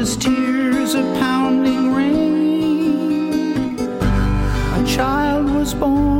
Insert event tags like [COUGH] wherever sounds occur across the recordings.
his tears a pounding rain. A child was born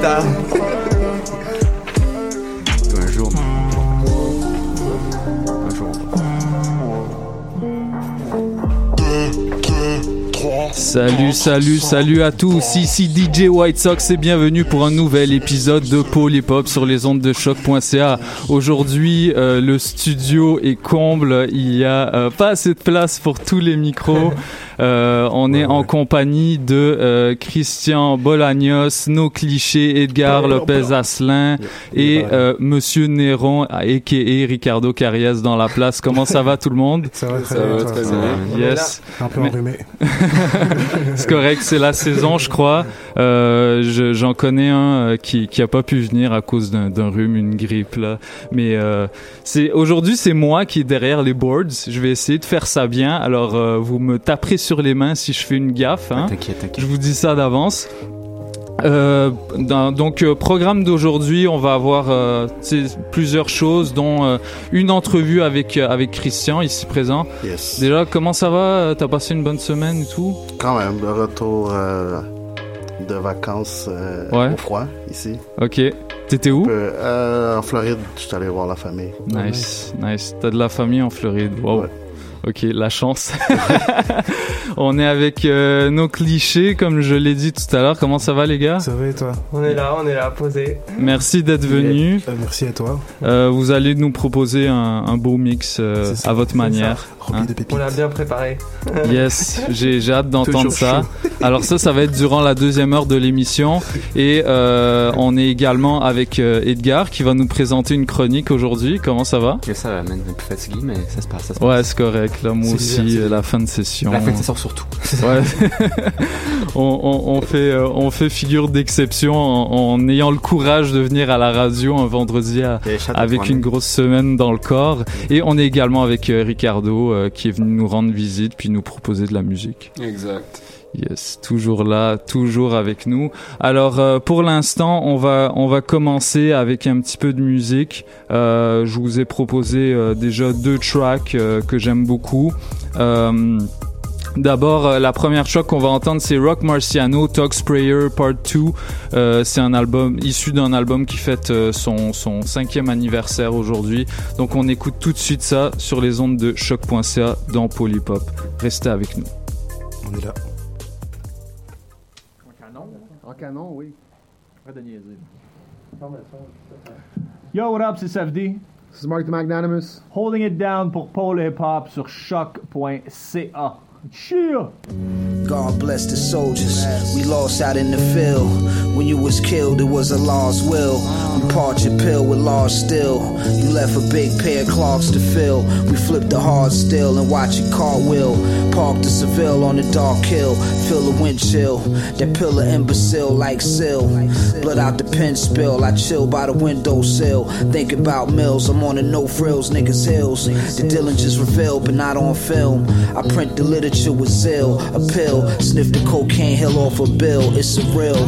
Le freestyle. Salut, salut, salut à tous. Ici DJ White Sox et bienvenue pour un nouvel épisode de Hop sur les ondes de choc.ca. Aujourd'hui, euh, le studio est comble. Il y a euh, pas assez de place pour tous les micros. [LAUGHS] Euh, on est en compagnie de euh, Christian Bolagnos, nos clichés, Edgar Lopez Asselin et euh, Monsieur Néron, a.k.a. Ricardo Carias dans la place. Comment ça va tout le monde? Ça va très bien. très ça va. bien. Yes. Un peu enrhumé. [LAUGHS] c'est correct, c'est la saison, je crois. Euh, je- J'en connais un euh, qui qui a pas pu venir à cause d'un rhume, une grippe là. Mais euh, c'est aujourd'hui c'est moi qui est derrière les boards. Je vais essayer de faire ça bien. Alors euh, vous me taperez sur les mains si je fais une gaffe. Hein. T'inquiète, Je vous dis ça d'avance. Euh, dans- donc euh, programme d'aujourd'hui, on va avoir euh, plusieurs choses, dont euh, une entrevue avec avec Christian ici présent. Yes. Déjà, comment ça va? T'as passé une bonne semaine et tout? Quand même, le retour euh, de vacances euh, Ouais. au froid ici. Ok. T'étais où? En Floride, je suis allé voir la famille. Nice, nice. T'as de la famille en Floride. Wow. Ouais. Ok, la chance. [LAUGHS] On est avec euh, nos clichés, comme je l'ai dit tout à l'heure. Comment ça va, les gars? Ça va et toi? On est là, on est là, posé. Merci d'être venus. Euh, Merci à toi. Euh, vous allez nous proposer un, un beau mix euh, ça, à votre manière. Hein. de. On l'a bien préparé. [LAUGHS] Yes, j'ai hâte d'entendre ça. [LAUGHS] Alors ça, ça va être durant la deuxième heure de l'émission. Et euh, on est également avec euh, Edgar qui va nous présenter une chronique aujourd'hui. Comment ça va? Ça va, man. Un peu fatigué, mais ça se passe. Ça se passe. Ouais, c'est correct. Là, moi C'est aussi, euh, la fin de session. La fin de session surtout. [LAUGHS] Ouais. [LAUGHS] on, on, on fait, euh, on fait figure d'exception en, en ayant le courage de venir à la radio un vendredi à- avec une grosse semaine dans le corps. Et on est également avec euh, Ricardo euh, qui est venu nous rendre visite puis nous proposer de la musique. Exact. Yes, toujours là, toujours avec nous. Alors euh, pour l'instant, on va on va commencer avec un petit peu de musique. Euh, je vous ai proposé euh, déjà deux tracks que j'aime beaucoup. D'abord, la première track qu'on va entendre, c'est Rock Marciano, Talk Sprayer Part 2. Euh, c'est un album issu d'un album qui fête son, son cinquième anniversaire aujourd'hui. Donc on écoute tout de suite ça sur les ondes de choc.ca dans Polypop. Restez avec nous. On est là. En canon, oui. Yo, what up, c'est Safdie. This is Mark the Magnanimous. Holding it down pour Paul Hip Hop sur choc.ca. Cheer! God bless the soldiers we lost out in the field. When you was killed, it was a lost will. We part your pill with large still. You left a big pair of clogs to fill. We flipped the hard steel and watch it cartwheel. Parked the Seville on the dark hill. Feel the wind chill. That pillar imbecile like sill. Blood out the pen spill. I chill by the windowsill. Think about mills. I'm on the no frills niggas hills. The Dillinger's revealed, but not on film. I print the literature with zeal. A pill. Sniff the cocaine hill off a bill. It's surreal.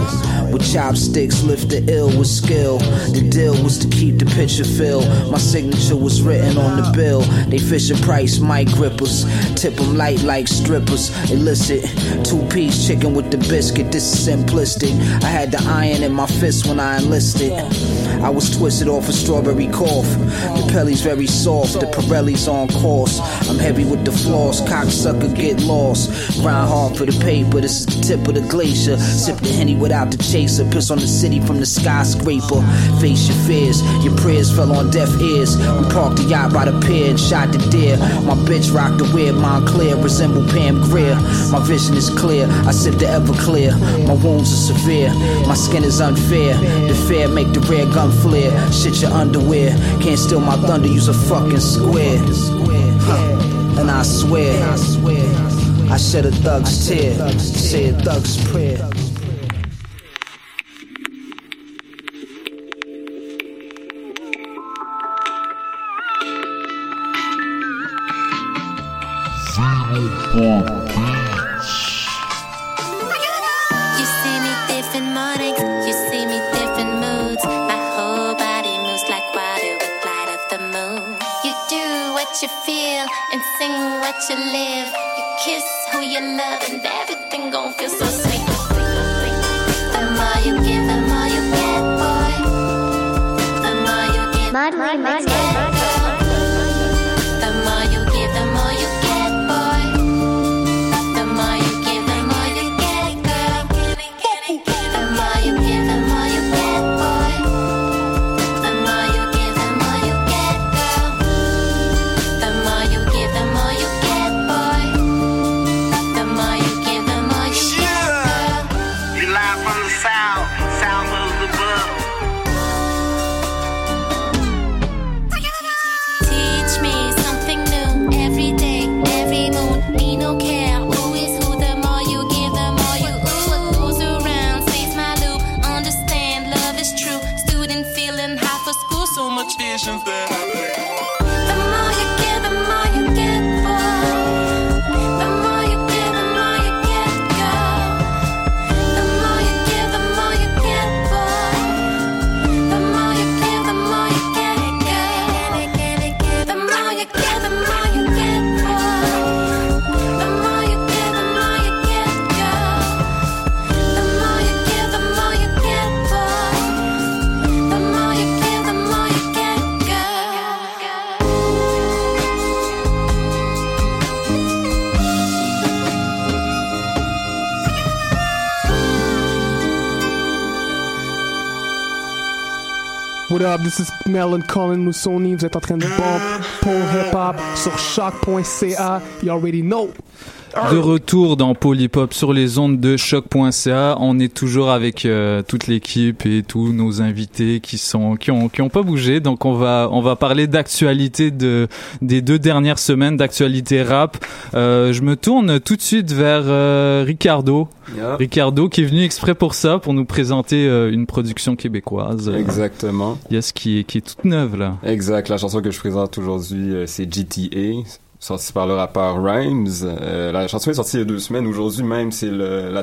With chopsticks, lift the ill with skill. The deal was to keep the picture filled. My signature was written on the bill. They fish Fisher Price mic grippers. Tip 'em light like strippers. Illicit. Two piece chicken with the biscuit. This is simplistic. I had the iron in my fist when I enlisted. I was twisted off a strawberry cough. The Pelly's very soft. The Pirelli's on course. I'm heavy with the floss. Cocksucker get lost. Grind hard for the paper. This is the tip of the glacier. Sip the henny without the chaser. Piss on the city from the skyscraper. Face your fears. Your prayers fell on deaf ears. We parked the yacht by the pier and shot the deer. My bitch rocked the weird Montclair. Resemble Pam Grier. My vision is clear. I sip the Everclear. My wounds are severe. My skin is unfair. The fair make the rare gun flare. Shit your underwear. Can't steal my thunder. Use a fucking square. Huh. And I swear. I shed a thug's tear. Say a thug's prayer. You see me different mornings, you see me different moods. My whole body moves like water with light of the moon. You do what you feel and sing what you live. You kiss who you love and everything feel so more up, this is Melon Colin Moussoni. Vous êtes en train de bump pour hip hop sur choc.ca. You already know. De retour dans Polypop sur les ondes de choc.ca, on est toujours avec euh, toute l'équipe et tous nos invités qui sont qui ont qui ont pas bougé. Donc on va on va parler d'actualité de des deux dernières semaines d'actualité rap. Euh, je me tourne tout de suite vers euh, Ricardo. Yeah. Ricardo qui est venu exprès pour ça pour nous présenter euh, une production québécoise. Euh, Exactement. Yes qui est qui est toute neuve là. Exact. La chanson que je présente aujourd'hui, euh, c'est GTA, sorti par le rappeur Rhymes. Euh, la chanson est sortie il y a deux semaines. Aujourd'hui même, c'est le, la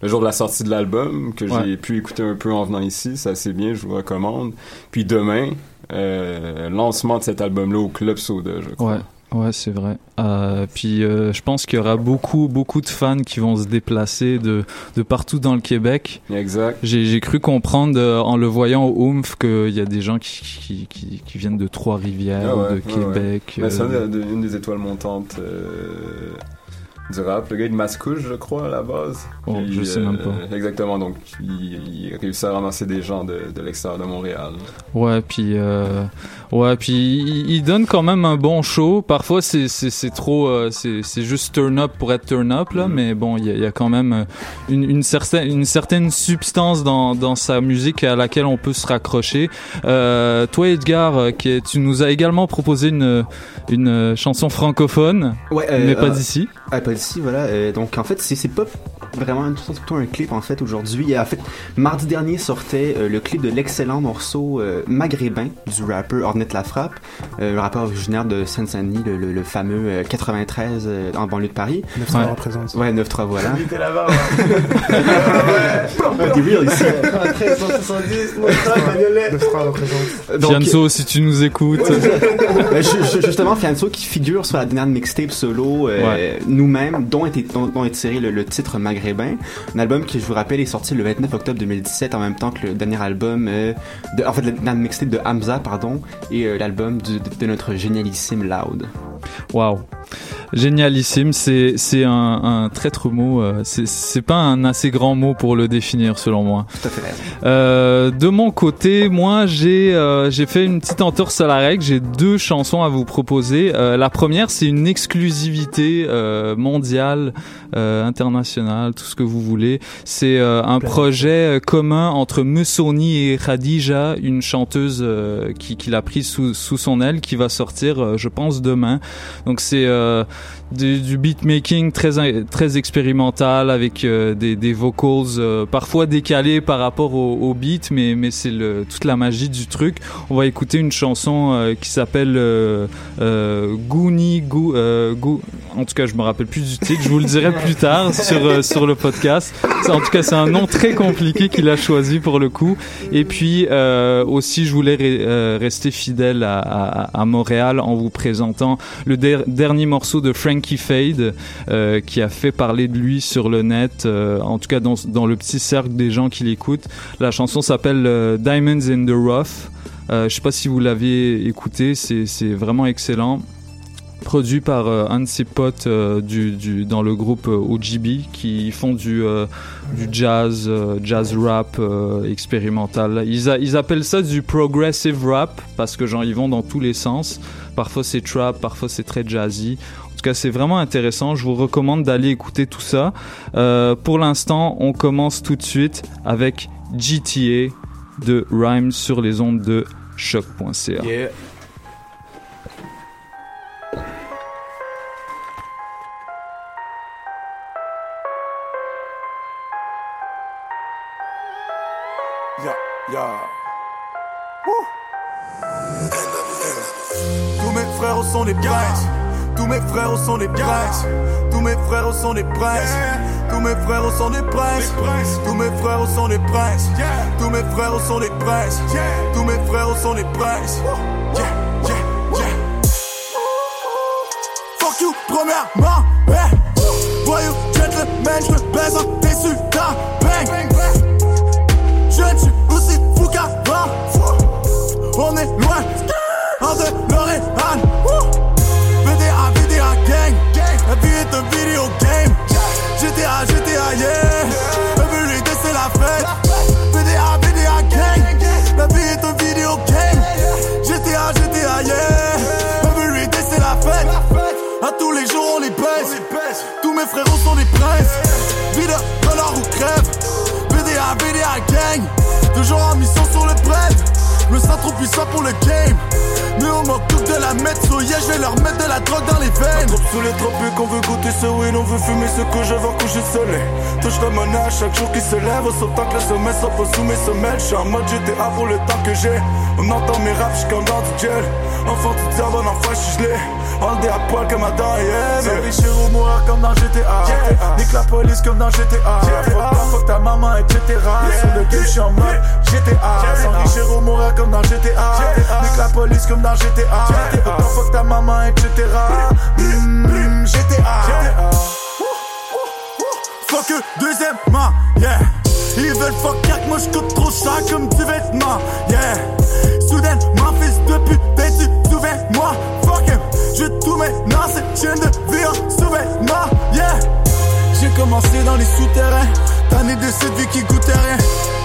le jour de la sortie de l'album que Ouais. j'ai pu écouter un peu en venant ici. C'est assez bien, je vous recommande. Puis demain, euh, lancement de cet album-là au Club Soda, je crois. Ouais. Ouais, c'est vrai. Euh, puis euh, je pense qu'il y aura beaucoup, beaucoup de fans qui vont se déplacer de, de partout dans le Québec. Exact. J'ai, cru comprendre euh, en le voyant au Oomph qu'il y a des gens qui, qui, qui, qui viennent de Trois-Rivières, Ah ouais, de Québec. ouais. Ben, c'est euh, une des étoiles montantes euh, du rap. Le gars est de Mascouche, je crois, à la base. Oh, je sais même pas. Exactement, donc il, il réussit à ramasser des gens de, de l'extérieur de Montréal. Ouais, puis euh, ouais, puis il, il donne quand même un bon show. Parfois c'est c'est c'est trop, euh, c'est c'est juste turn up pour être turn up Mm. là, mais bon, il y a, il y a quand même euh, une une certaine une certaine substance dans dans sa musique à laquelle on peut se raccrocher. Euh, toi Edgar, euh, qui est- tu nous as également proposé une une euh, chanson francophone, Ouais, euh, mais pas euh, d'ici. Ah, pas d'ici, voilà. Euh, donc, en fait, c'est c'est pas vraiment plutôt un clip, en fait, aujourd'hui. En fait, mardi dernier sortait euh, le clip de l'excellent morceau euh, Maghrébin du rappeur Ornette Lafrappe, euh, le rappeur originaire de Seine-Saint-Denis, le, le- le fameux euh, 93 euh, en banlieue de Paris. 9-3 Ouais. représente. Ouais, 9-3, voilà. Il était là-bas, T'es [LAUGHS] real ici. 13, 170, mon frère, bagnolet. 9-3 représente. Donc, Fianso, si tu nous écoutes. Ben, ju- ju- justement, Fianso qui figure sur la dernière mixtape solo euh, Ouais. nous-mêmes, dont, était, dont, dont est tiré le, le titre Maghrébin, un album qui, je vous rappelle, est sorti le 29 octobre 2017, en même temps que le dernier album, euh, de, en fait, mixtape de Hamza, pardon, et euh, l'album de notre génialissime Loud. Waouh. Génialissime, c'est c'est un, un traître mot, euh, c'est pas un assez grand mot pour le définir selon moi. Tout à fait. Euh, de mon côté, moi j'ai euh, j'ai fait une petite entorse à la règle. J'ai deux chansons à vous proposer. Euh, la première, c'est une exclusivité mondiale, internationale, tout ce que vous voulez. C'est un projet commun entre Musoni et Khadija, une chanteuse qui, qui l'a prise sous, sous son aile, qui va sortir, je pense, demain. Donc c'est euh, du, du beatmaking très très expérimental avec euh, des, des vocals euh, parfois décalés par rapport au, au beat, mais mais c'est toute la magie du truc. On va écouter une chanson euh, qui s'appelle Gooni Goo, Goo- En tout cas, je me rappelle plus du titre. Je vous le dirai plus tard sur sur le podcast. En tout cas, c'est un nom très compliqué qu'il a choisi pour le coup. Et puis aussi, je voulais re- rester fidèle à, Montréal en vous présentant le der- dernier morceau de Frankie Fade euh, qui a fait parler de lui sur le net, euh, en tout cas dans, le petit cercle des gens qui l'écoutent. La chanson s'appelle euh, Diamonds in the Rough. Je sais pas si vous l'avez écouté, c'est vraiment excellent produit par un de ses potes dans le groupe euh, OGB qui font du, jazz, jazz rap expérimental. Ils, ils appellent ça du progressive rap parce que genre ils vont dans tous les sens. Parfois c'est trap, parfois c'est très jazzy. En tout cas, c'est vraiment intéressant. Je vous recommande d'aller écouter tout ça. Euh, pour l'instant, on commence tout de suite avec GTA de Rhymes sur les ondes de choc.ca. Yeah. Yeah, yeah. Wouh. Tous mes frères sont des. Tous mes frères sont des princes. Tous mes frères sont des princes. Tous mes frères sont des princes. Tous mes frères sont des princes. Tous mes frères sont des princes. Tous mes frères sont des princes. Fuck you, premièrement. Voyou, gentleman, je me baise en déçu d'un bang. Je ne suis aussi fou qu'avant. On est loin en de L'Oréal. Est un vidéo game. GTA, GTA, yeah. Day c'est la fête. VDA, VDA gang. La vie est un vidéo game. GTA, GTA, yeah. Day c'est la fête. À tous les jours on les pèse. Tous mes frérots sont des princes. Vida, dollar ou crève. BDA, BDA gang. Toujours en mission sur le bread. Me sens trop puissant pour le game. Mais on m'occupe de la mettre, so yeah, je vais leur mettre de la drogue dans les veines. Trop sous les tropiques, on veut goûter ce weed, on veut fumer ce que je veux coucher soleil. Touche la monnaie chaque jour qui se lève, autant que le sommet s'oppose sous mes semelles. J'suis en mode GTA pour le temps que j'ai. On entend mes raps, j'suis comme dans du gel. Enfant du diable, bon enfant, j'suis gelé. Day à poil comme Adam et richer ou mourir comme dans GTA. Nique la police comme dans GTA. Fuck ta, fuck ta maman, etc. Sur le game, j'suis en mode GTA. Sans richer ou mourir comme dans GTA. Nique la police comme dans GTA. Fuck ta, fuck ta maman, etc. Mm, GTA. Fuck eux, deuxièmement, yeah. Ils veulent fuck yak, moi j'coûte trop cher comme du vêtement, yeah. Soudainement, fils de pute, ben tu souviens-moi, fuck him. Je tout maintenant, cette chaîne de vie en sous-vêtements, yeah. J'ai commencé dans les souterrains, tanné de cette vie qui goûtait rien.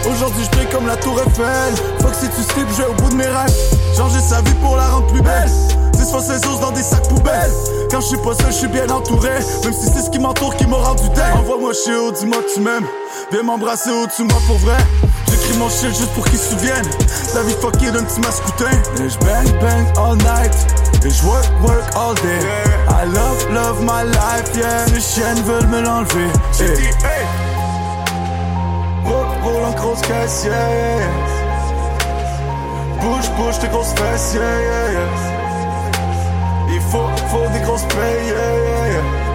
Aujourd'hui, je comme la tour Eiffel. Fuck si tu slip, je au bout de mes rêves. Changer sa vie pour la rendre plus belle. 10 fois ses os dans des sacs poubelles. Quand je suis pas seul, je suis bien entouré. Même si c'est ce qui m'entoure qui m'a rendu dingue. Envoie-moi chez haut, dis-moi que tu m'aimes. Viens m'embrasser au-dessus de moi pour vrai. J'écris mon shit juste pour qu'ils se souviennent. La vie fuckée d'un petit mascoutin. Et je bang bang all night. Et je work work all day. I love love my life, yeah. Les chiennes veulent me l'enlever. Hey. Roule, roule en grosse caisse, yeah, yeah, yeah. Bouge, bouge tes grosses fesses, yeah, yeah, yeah. Il faut, faut des grosses payes, yeah, yeah, yeah.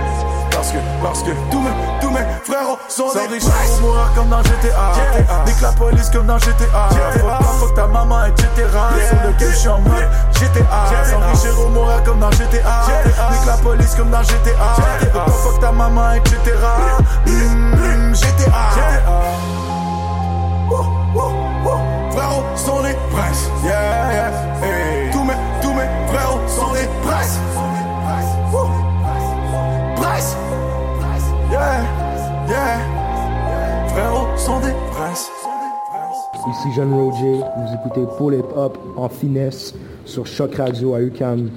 Parce que, parce que tous mes, tous mes frérots sont des riches pour mourir comme dans GTA. Nique la police comme dans GTA. Fuck ta, fuck ta maman, etc. Sur le game, j'suis en mode GTA. Sans richer ou mourir comme dans GTA. Nique la police comme dans GTA. Fuck ta, fuck ta maman, etc. Mm, GTA. Frérots sont des princes, yeah, yeah, hey. Tous mes, tous mes frérots sont des princes. Ici Jeanne Roger, vous écoutez Pull It Up en finesse sur Choc Radio à UCAM.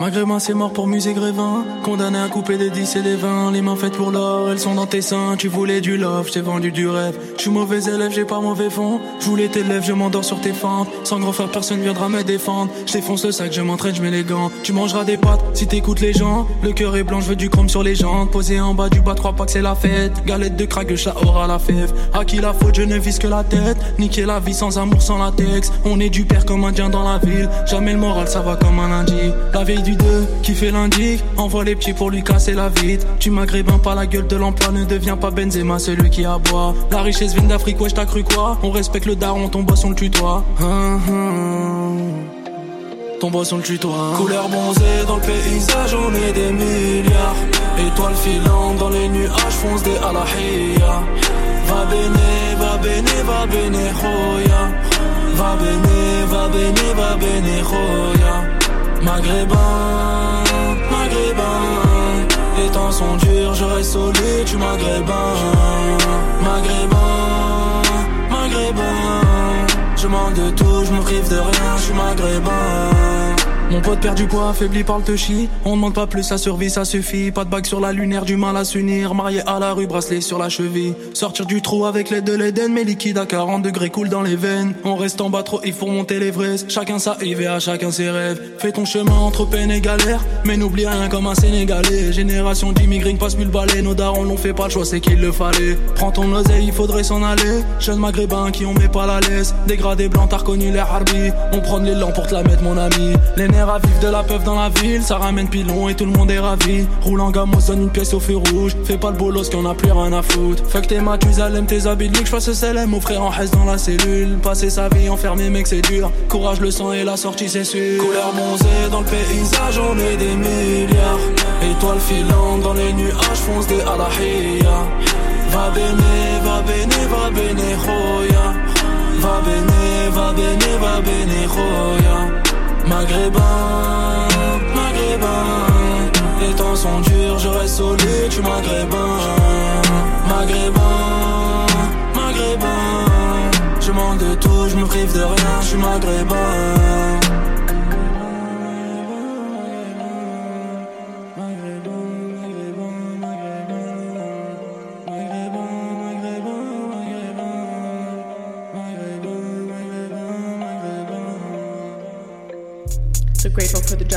Maghrébin c'est mort pour musée Grévin. Condamné à couper des 10 et des 20 Les mains faites pour l'or, elles sont dans tes seins. Tu voulais du love, je t'ai vendu du rêve. Je suis mauvais élève, j'ai pas mauvais fond. Je voulais tes lèvres, je m'endors sur tes fentes. Sans grand frère, personne viendra me défendre. Je défonce le sac, je m'entraîne, je mets les gants. Tu mangeras des pâtes si t'écoutes les gens. Le cœur est blanc, je veux du chrome sur les jambes. Posé en bas du bas, trois pas que c'est la fête. Galette de le chat aura la fève. À qui la faute, je ne vise que la tête. Niquer la vie sans amour, sans latex. On est du père comme indien dans la ville. Jamais le moral, ça va comme un lundi. La veille du 2, qui fait l'indique Envoie les petits pour lui casser la vitre. Tu maghrébin pas la gueule de l'emploi Ne deviens pas Benzema celui qui aboie. La richesse vient d'Afrique ouais t'as cru quoi? On respecte le daron ton boss on le tutoie. Hum, hum. Ton boss on le tutoie. Couleur bronzée dans le paysage on est des milliards. Étoiles filantes dans les nuages fonce des alahia Va bene, va bene, va bene, roya. Va bene, va bene, va bene, roya Maghrébin, maghrébin Les temps sont durs, je reste solide, tu maghrébin. Maghrébin, maghrébin Je manque de tout, je me prive de rien, je suis maghrébin mon pote perd du poids, affaibli par le touchy. On demande pas plus, sa survie, ça suffit. Pas de bague sur la lunaire, du mal à s'unir. Marié à la rue, bracelet sur la cheville. Sortir du trou avec l'aide de l'Eden, mais liquide à 40 degrés coule dans les veines. On reste en bas trop, il faut monter l'Everest. Chacun sa à chacun ses rêves. Fais ton chemin entre peine et galère, mais n'oublie rien comme un Sénégalais. Génération d'immigrés, passe plus le balai. Nos darons l'ont fait pas le choix, c'est qu'il le fallait. Prends ton oseille, il faudrait s'en aller. Jeunes maghrébins qui on met pas la laisse. Dégradé blanc, t'as reconnu les harbis. On prend l'élan pour te la mettre, mon ami. Les à vivre de la peuf dans la ville, ça ramène pilon et tout le monde est ravi. Roule en gamme, on se donne une pièce au feu rouge. Fais pas le bolos qu'on a plus rien à foutre. Fuck tes Mathusalem, tes habits de je passe celle mon frère en reste dans la cellule. Passer sa vie enfermé, mec, c'est dur. Courage, le sang et la sortie, c'est sûr. Couleur bronzée dans le paysage, on est des milliards. Étoiles filantes dans les nuages, fonce des alahia. Va bene, va bene, va bene, roya. Va bene, va bene, va bene, roya. Maghrébin, maghrébin les temps sont durs, je reste solide, tu maghrébin, maghrébin, maghrébin. Je manque de tout, je me prive de rien, je suis maghrébin.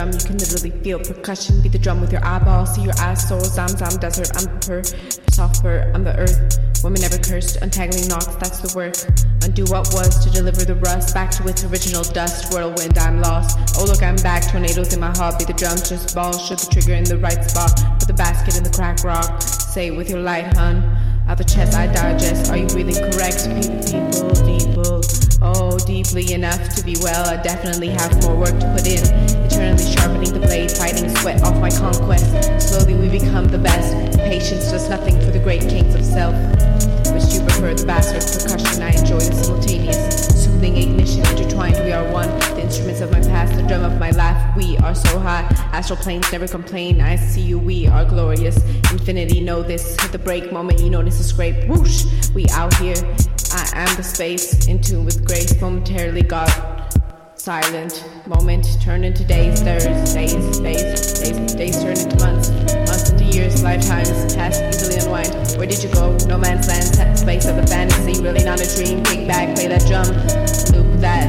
Drum, you can literally feel percussion. Beat the drum with your eyeballs, see your eyes soar. Zam zam desert, I'm the per, software, I'm the earth. Woman never cursed, untangling knots, that's the work. Undo what was to deliver the rust back to its original dust. Whirlwind, I'm lost. Oh look, I'm back. Tornadoes in my heart, beat the drum, just balls. Shoot the trigger in the right spot. Put the basket in the crack rock. Say it with your light, hun. Out the chest I digest. Are you breathing correct? People, people. Oh, deeply enough to be well. I definitely have more work to put in. Eternally sharpening the blade, fighting sweat off my conquest. Slowly we become the best. Patience does nothing for the great kings of self. Which you prefer, the bastard percussion? I enjoy the simultaneous, soothing ignition, intertwined. We are one. The instruments of my past, the drum of my life. We are so high. Astral planes never complain. I see you. We are glorious. Infinity know this. Hit the break moment, you notice a scrape. Whoosh! We out here. Am the space, in tune with grace, momentarily got silent. Moment turn into days, days, days, days, days, days turn into months, months into years, lifetimes, past easily unwind. Where did you go? No man's land, set space of the fantasy, really not a dream. Kick back, play that drum, loop that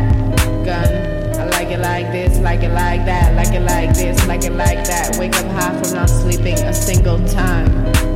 gun. I like it like this, like it like that, like it like this, like it like that. Wake up high from not sleeping a single time.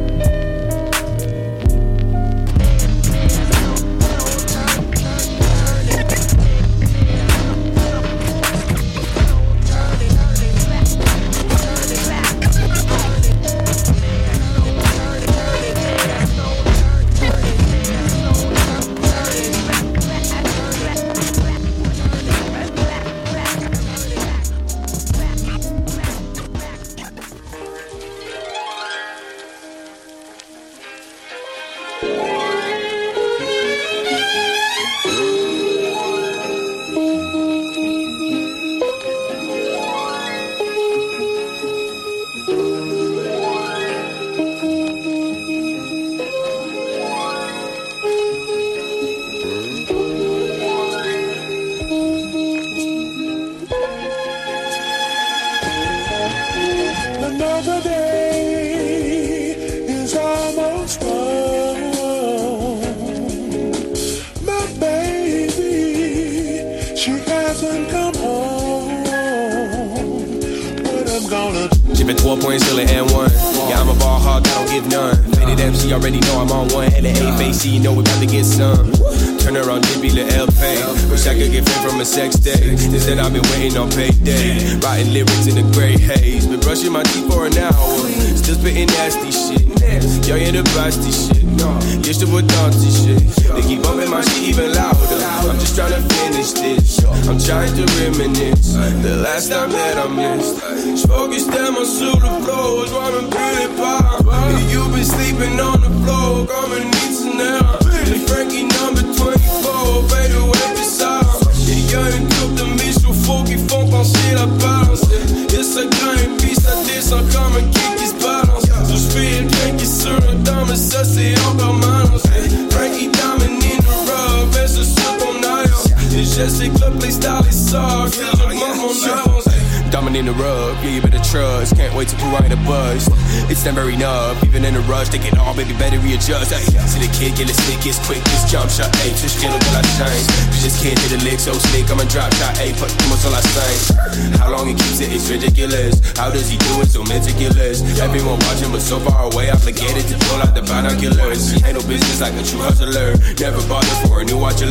N1. Yeah, I'm a ball hog, I don't give none. Faded MC, already know I'm on one. And the A face, you know we about to get some. Turn around, Dippy, the LP. Wish I could get fame from a sex day. Instead, I've been waiting on payday. Writing lyrics in the gray haze. Been brushing my teeth for an hour. Still spitting nasty shit. Young in the basti shit. Used to dancey shit. They keep bumping my shit even louder. I'm just trying to finish this. I'm trying to reminisce. The last time that I missed. Focused tellement sur le flow, je vois même plus les pas. Et you been sleeping on the floor, comme un itinéraire. Les Frankie number 24, fade away bizarre. Et y'a une coupe de au faux qui font pencher la balance. Et ça puis ça descend comme un kick qui se. So je fais le drink qui sur le dent, mais ça c'est en permanence. Frankie Diamond in the rub, et c'est sur ton aisle. Et je sais que le playstyle est soft, et j'augmente mon avance. Diamond in the rub, yeah, you better trust. Can't wait to pull right a buzz. It's never enough, even in a rush. They it all, baby, better readjust. Ay, see the kid get it slick, it's quick, this jump shot. Ayy, just kill till I change. You just can't hit a lick so slick, I'm a drop shot. Ayy, put too much I sing. How long he keeps it, it's ridiculous. How does he do it so meticulous? Everyone watching, but so far away, I'm obligated to pull out the binoculars. Ain't no business like a true hustler. Never bother for a new watcher.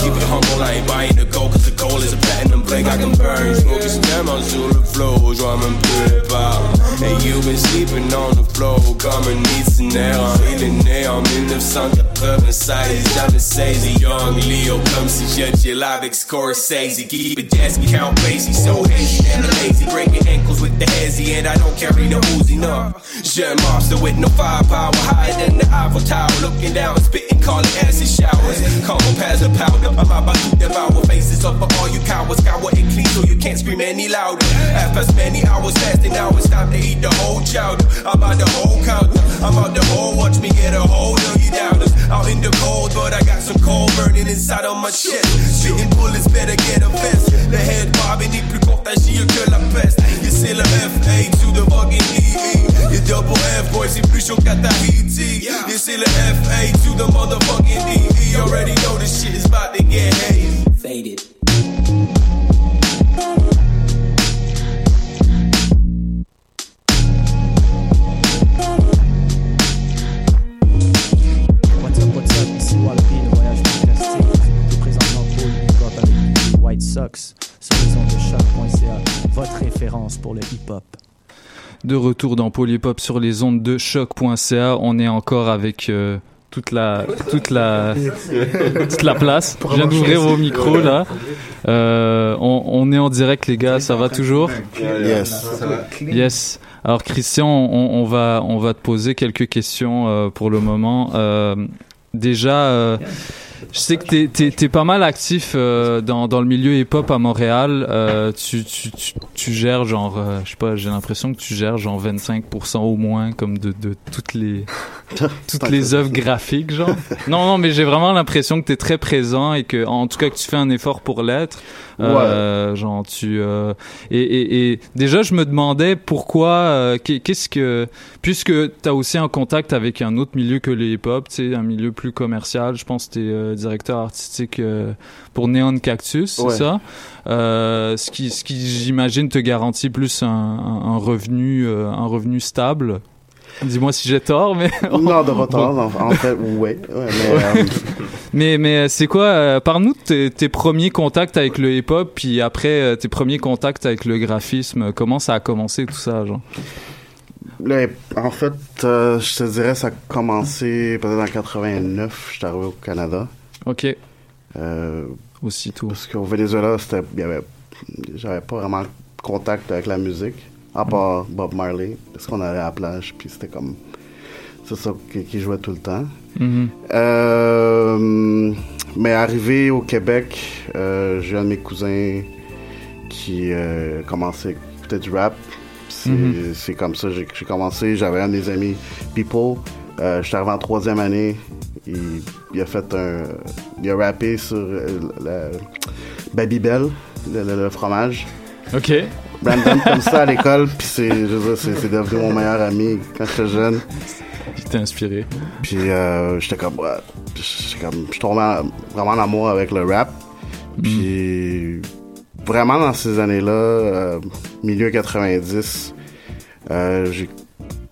Keep it humble, I ain't buying the gold, cause the gold is a platinum blade I can burn. Smoking stem on sur le flow, je vois même plus les pas. And you been sleeping on the floor, comme un itinéraire. Il est né en 1996, jamais saisi. Young Leo, comme si j'étais là avec Scorsese. Keep it jazzy, count Basie, so hazy, never lazy. Breaking ankles with the hezzy, and I don't carry no Uzi, no. Jet monster with no firepower, higher than the Eiffel Tower. Looking down, spitting, calling acid showers. Them pass a powder. I'm about to devour faces up for all you cowards. Cower and clean so you can't scream any louder. After many hours fasting, now it's time to eat the whole chowder. I'm out the whole counter. I'm out the whole, watch me get a hold of you doubters. Out in the cold, but I got some cold burning inside of my chest. Spitting bullets, better get a vest. Le head bobbing est plus contagieux que la peste. Et c'est le F-A to the fucking E-E. Et double F, boy, c'est plus chaud qu'à Tahiti. Et c'est le F-A to the motherfucking E-E. Already know this shit is about to get hazy. Faded. Sox sur les ondes de choc.ca, votre référence pour le hip-hop. De retour dans Polypop sur les ondes de choc.ca, on est encore avec euh, toute la toute la toute la place. Je viens d'ouvrir vos micros là. Euh, on, on est en direct les gars, ça va toujours? Yes. Yes. Alors Christian, on, on va on va te poser quelques questions euh, pour le moment. Euh, déjà, euh, je sais que t'es t'es t'es pas mal actif euh, dans dans le milieu hip-hop à Montréal. Euh, tu, tu tu tu gères genre, euh, je sais pas, j'ai l'impression que tu gères genre 25% au moins comme de de toutes les [LAUGHS] toutes les œuvres graphiques genre. [LAUGHS] Non non, mais j'ai vraiment l'impression que t'es très présent et que en tout cas que tu fais un effort pour l'être. Euh, genre tu euh, et, et, et déjà je me demandais pourquoi euh, qu'est- qu'est-ce que puisque tu as aussi un contact avec un autre milieu que les hip-hop, tu sais un milieu plus commercial, je pense que tu es directeur artistique euh, pour Neon Cactus, c'est Ouais. ça? Euh, ce qui ce qui j'imagine te garantit plus un, un, revenu euh, un revenu stable. Dis-moi si j'ai tort, mais Non, [LAUGHS] de tort, en, fait, ouais. ouais, mais, euh, [LAUGHS] mais mais c'est quoi euh, Parle-nous de tes, tes premiers contacts avec le hip-hop, puis après euh, tes premiers contacts avec le graphisme. Comment ça a commencé tout ça, genre? Là, en fait, euh, je te dirais, ça a commencé peut-être en 89. J'étais arrivé au Canada. Ok. Euh, Aussitôt. Parce qu'au Venezuela, j'avais pas vraiment contact avec la musique, à part Bob Marley, parce qu'on allait à la plage, puis c'était comme, c'est ça qui, qui jouait tout le temps. Mhm. Euh, mais arrivé au Québec, euh, j'ai un de mes cousins qui euh, commençait à écouter du rap. C'est Mhm. c'est comme ça que j'ai commencé. J'avais un de mes amis, People. Euh, J'étais arrivé en troisième année. Il, il a fait un. Il a rappé sur euh, la Babybel, le, le- le fromage. Ok. Random comme ça à l'école, puis c'est c'est- devenu mon meilleur ami quand j'étais jeune. Il t'a inspiré. Puis euh, j'étais comme, ouais, j'étais comme, je tombais en- vraiment en amour avec le rap. Puis vraiment dans ces années-là, euh, milieu 90, euh, j'ai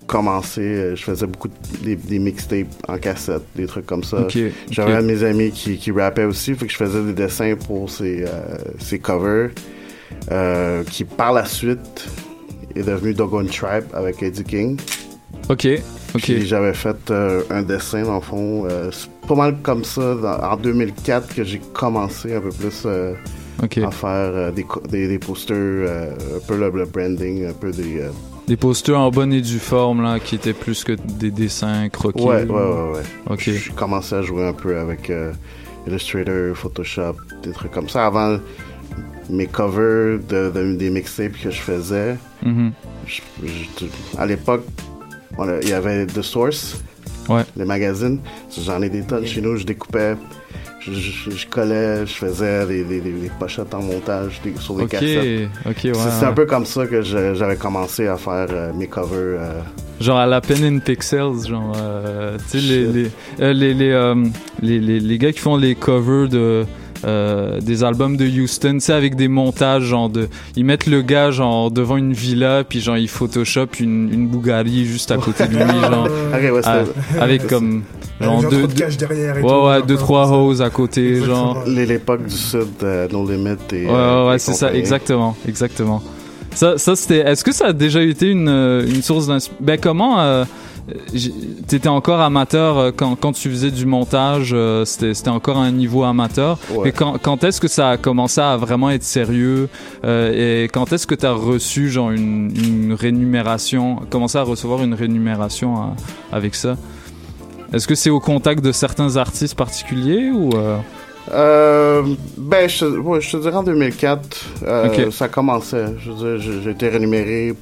commencé, euh, je faisais beaucoup de, des, des mixtapes en cassette, des trucs comme ça. Ok, J'avais ok. un de mes amis qui, qui rappait aussi, fait que je faisais des dessins pour euh, ses covers, euh, qui par la suite est devenu Dogon Tribe avec Eddie King. Ok, ok. J'avais fait euh, un dessin, dans le fond. euh, c'est pas mal comme ça, dans- en 2004, que j'ai commencé un peu plus à faire des, des, des posters, un peu le, le branding, un peu des... Des posters en bonne et due forme là, qui étaient plus que des dessins croquis. Ouais, ouais, ouais, ouais. Ok. J'ai commencé à jouer un peu avec Illustrator, Photoshop, des trucs comme ça. Avant mes covers de, de- des mixtapes que je faisais, Mhm. je- je- à l'époque, il y avait The Source, Ouais. les magazines. J'en ai des tonnes chez nous, je découpais, je, collais, je faisais des, des- des- des pochettes en montage des- sur des cassettes. ok, ouais, C'est ouais. un peu comme ça que j'avais commencé à faire euh, mes covers. euh, Genre à la pen in pixels, genre, euh, tu sais, les, les, les, les, les, les, les gars qui font les covers de, euh, des albums de Houston, tu sais, avec des montages, genre, de, ils mettent le gars, genre, devant une villa, puis genre, ils photoshop une, une Bugatti juste à côté de lui, genre, [LAUGHS] ouais, à- avec comme, genre, deux, trop de cash derrière et ouais, tout, ouais, deux, trois hoses à côté, genre. Les- L'époque du Sud, euh, No Limit et. Ouais, euh, ouais, ouais, et c'est ça, exactement, exactement. Ça, ça c'était. Est-ce que ça a déjà été une, euh, une source d'inspiration? Ben comment euh, T'étais encore amateur euh, quand, quand tu faisais du montage, euh, c'était encore un niveau amateur. Ouais. Mais quand, quand est-ce que ça a commencé à vraiment être sérieux euh, Et quand est-ce que tu as reçu genre une, une rémunération, commencé à recevoir une rémunération euh, avec ça? Est-ce que c'est au contact de certains artistes particuliers ou euh, Euh, ben, je, te- ouais, je te dirais en 2004, euh, ça commençait. Je j'ai- été rémunéré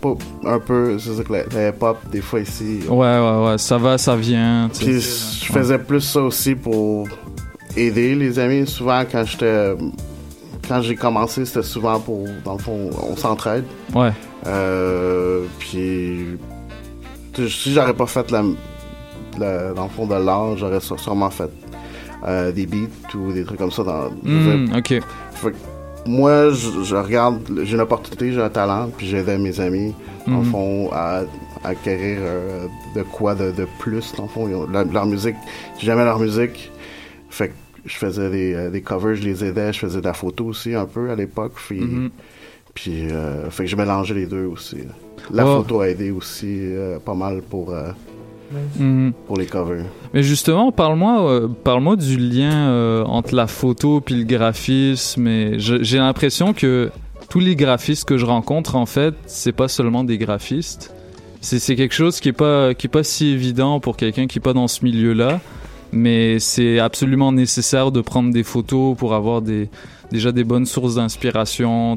un peu, c'est ça que la, la hip-hop, des fois ici. Ouais, ouais, ouais. Ça va, ça vient. Puis je faisais plus ça aussi pour aider les amis. Souvent, quand j'étais. Quand j'ai commencé, c'était souvent pour. Dans le fond, on s'entraide. Ouais. Euh, puis. Si j'aurais pas fait la, la- dans le fond de l'art, j'aurais sû- sûrement fait euh, des beats ou des trucs comme ça. Dans, Hmm, dire, ok. fait que moi, je, je regarde, j'ai une opportunité, j'ai un talent, puis j'aide mes amis, le Mhm. fond, à, acquérir euh, de quoi de, de plus, le fond. Ont- leur, leur musique, j'aimais leur musique. Fait que je faisais des, euh, des covers, je les aidais, je faisais de la photo aussi un peu à l'époque. Puis, Mhm. puis euh, fait que je mélangeais les deux aussi. La Oh. photo a aidé aussi euh, pas mal pour, Mhm. pour les covers. Mais justement, parle-moi, euh, parle-moi du lien euh, entre la photo puis le graphisme. Et j'ai l'impression que tous les graphistes que je rencontre, en fait, c'est pas seulement des graphistes. C'est, c'est quelque chose qui est pas qui est pas si évident pour quelqu'un qui est pas dans ce milieu-là. Mais c'est absolument nécessaire de prendre des photos pour avoir des déjà des bonnes sources d'inspiration,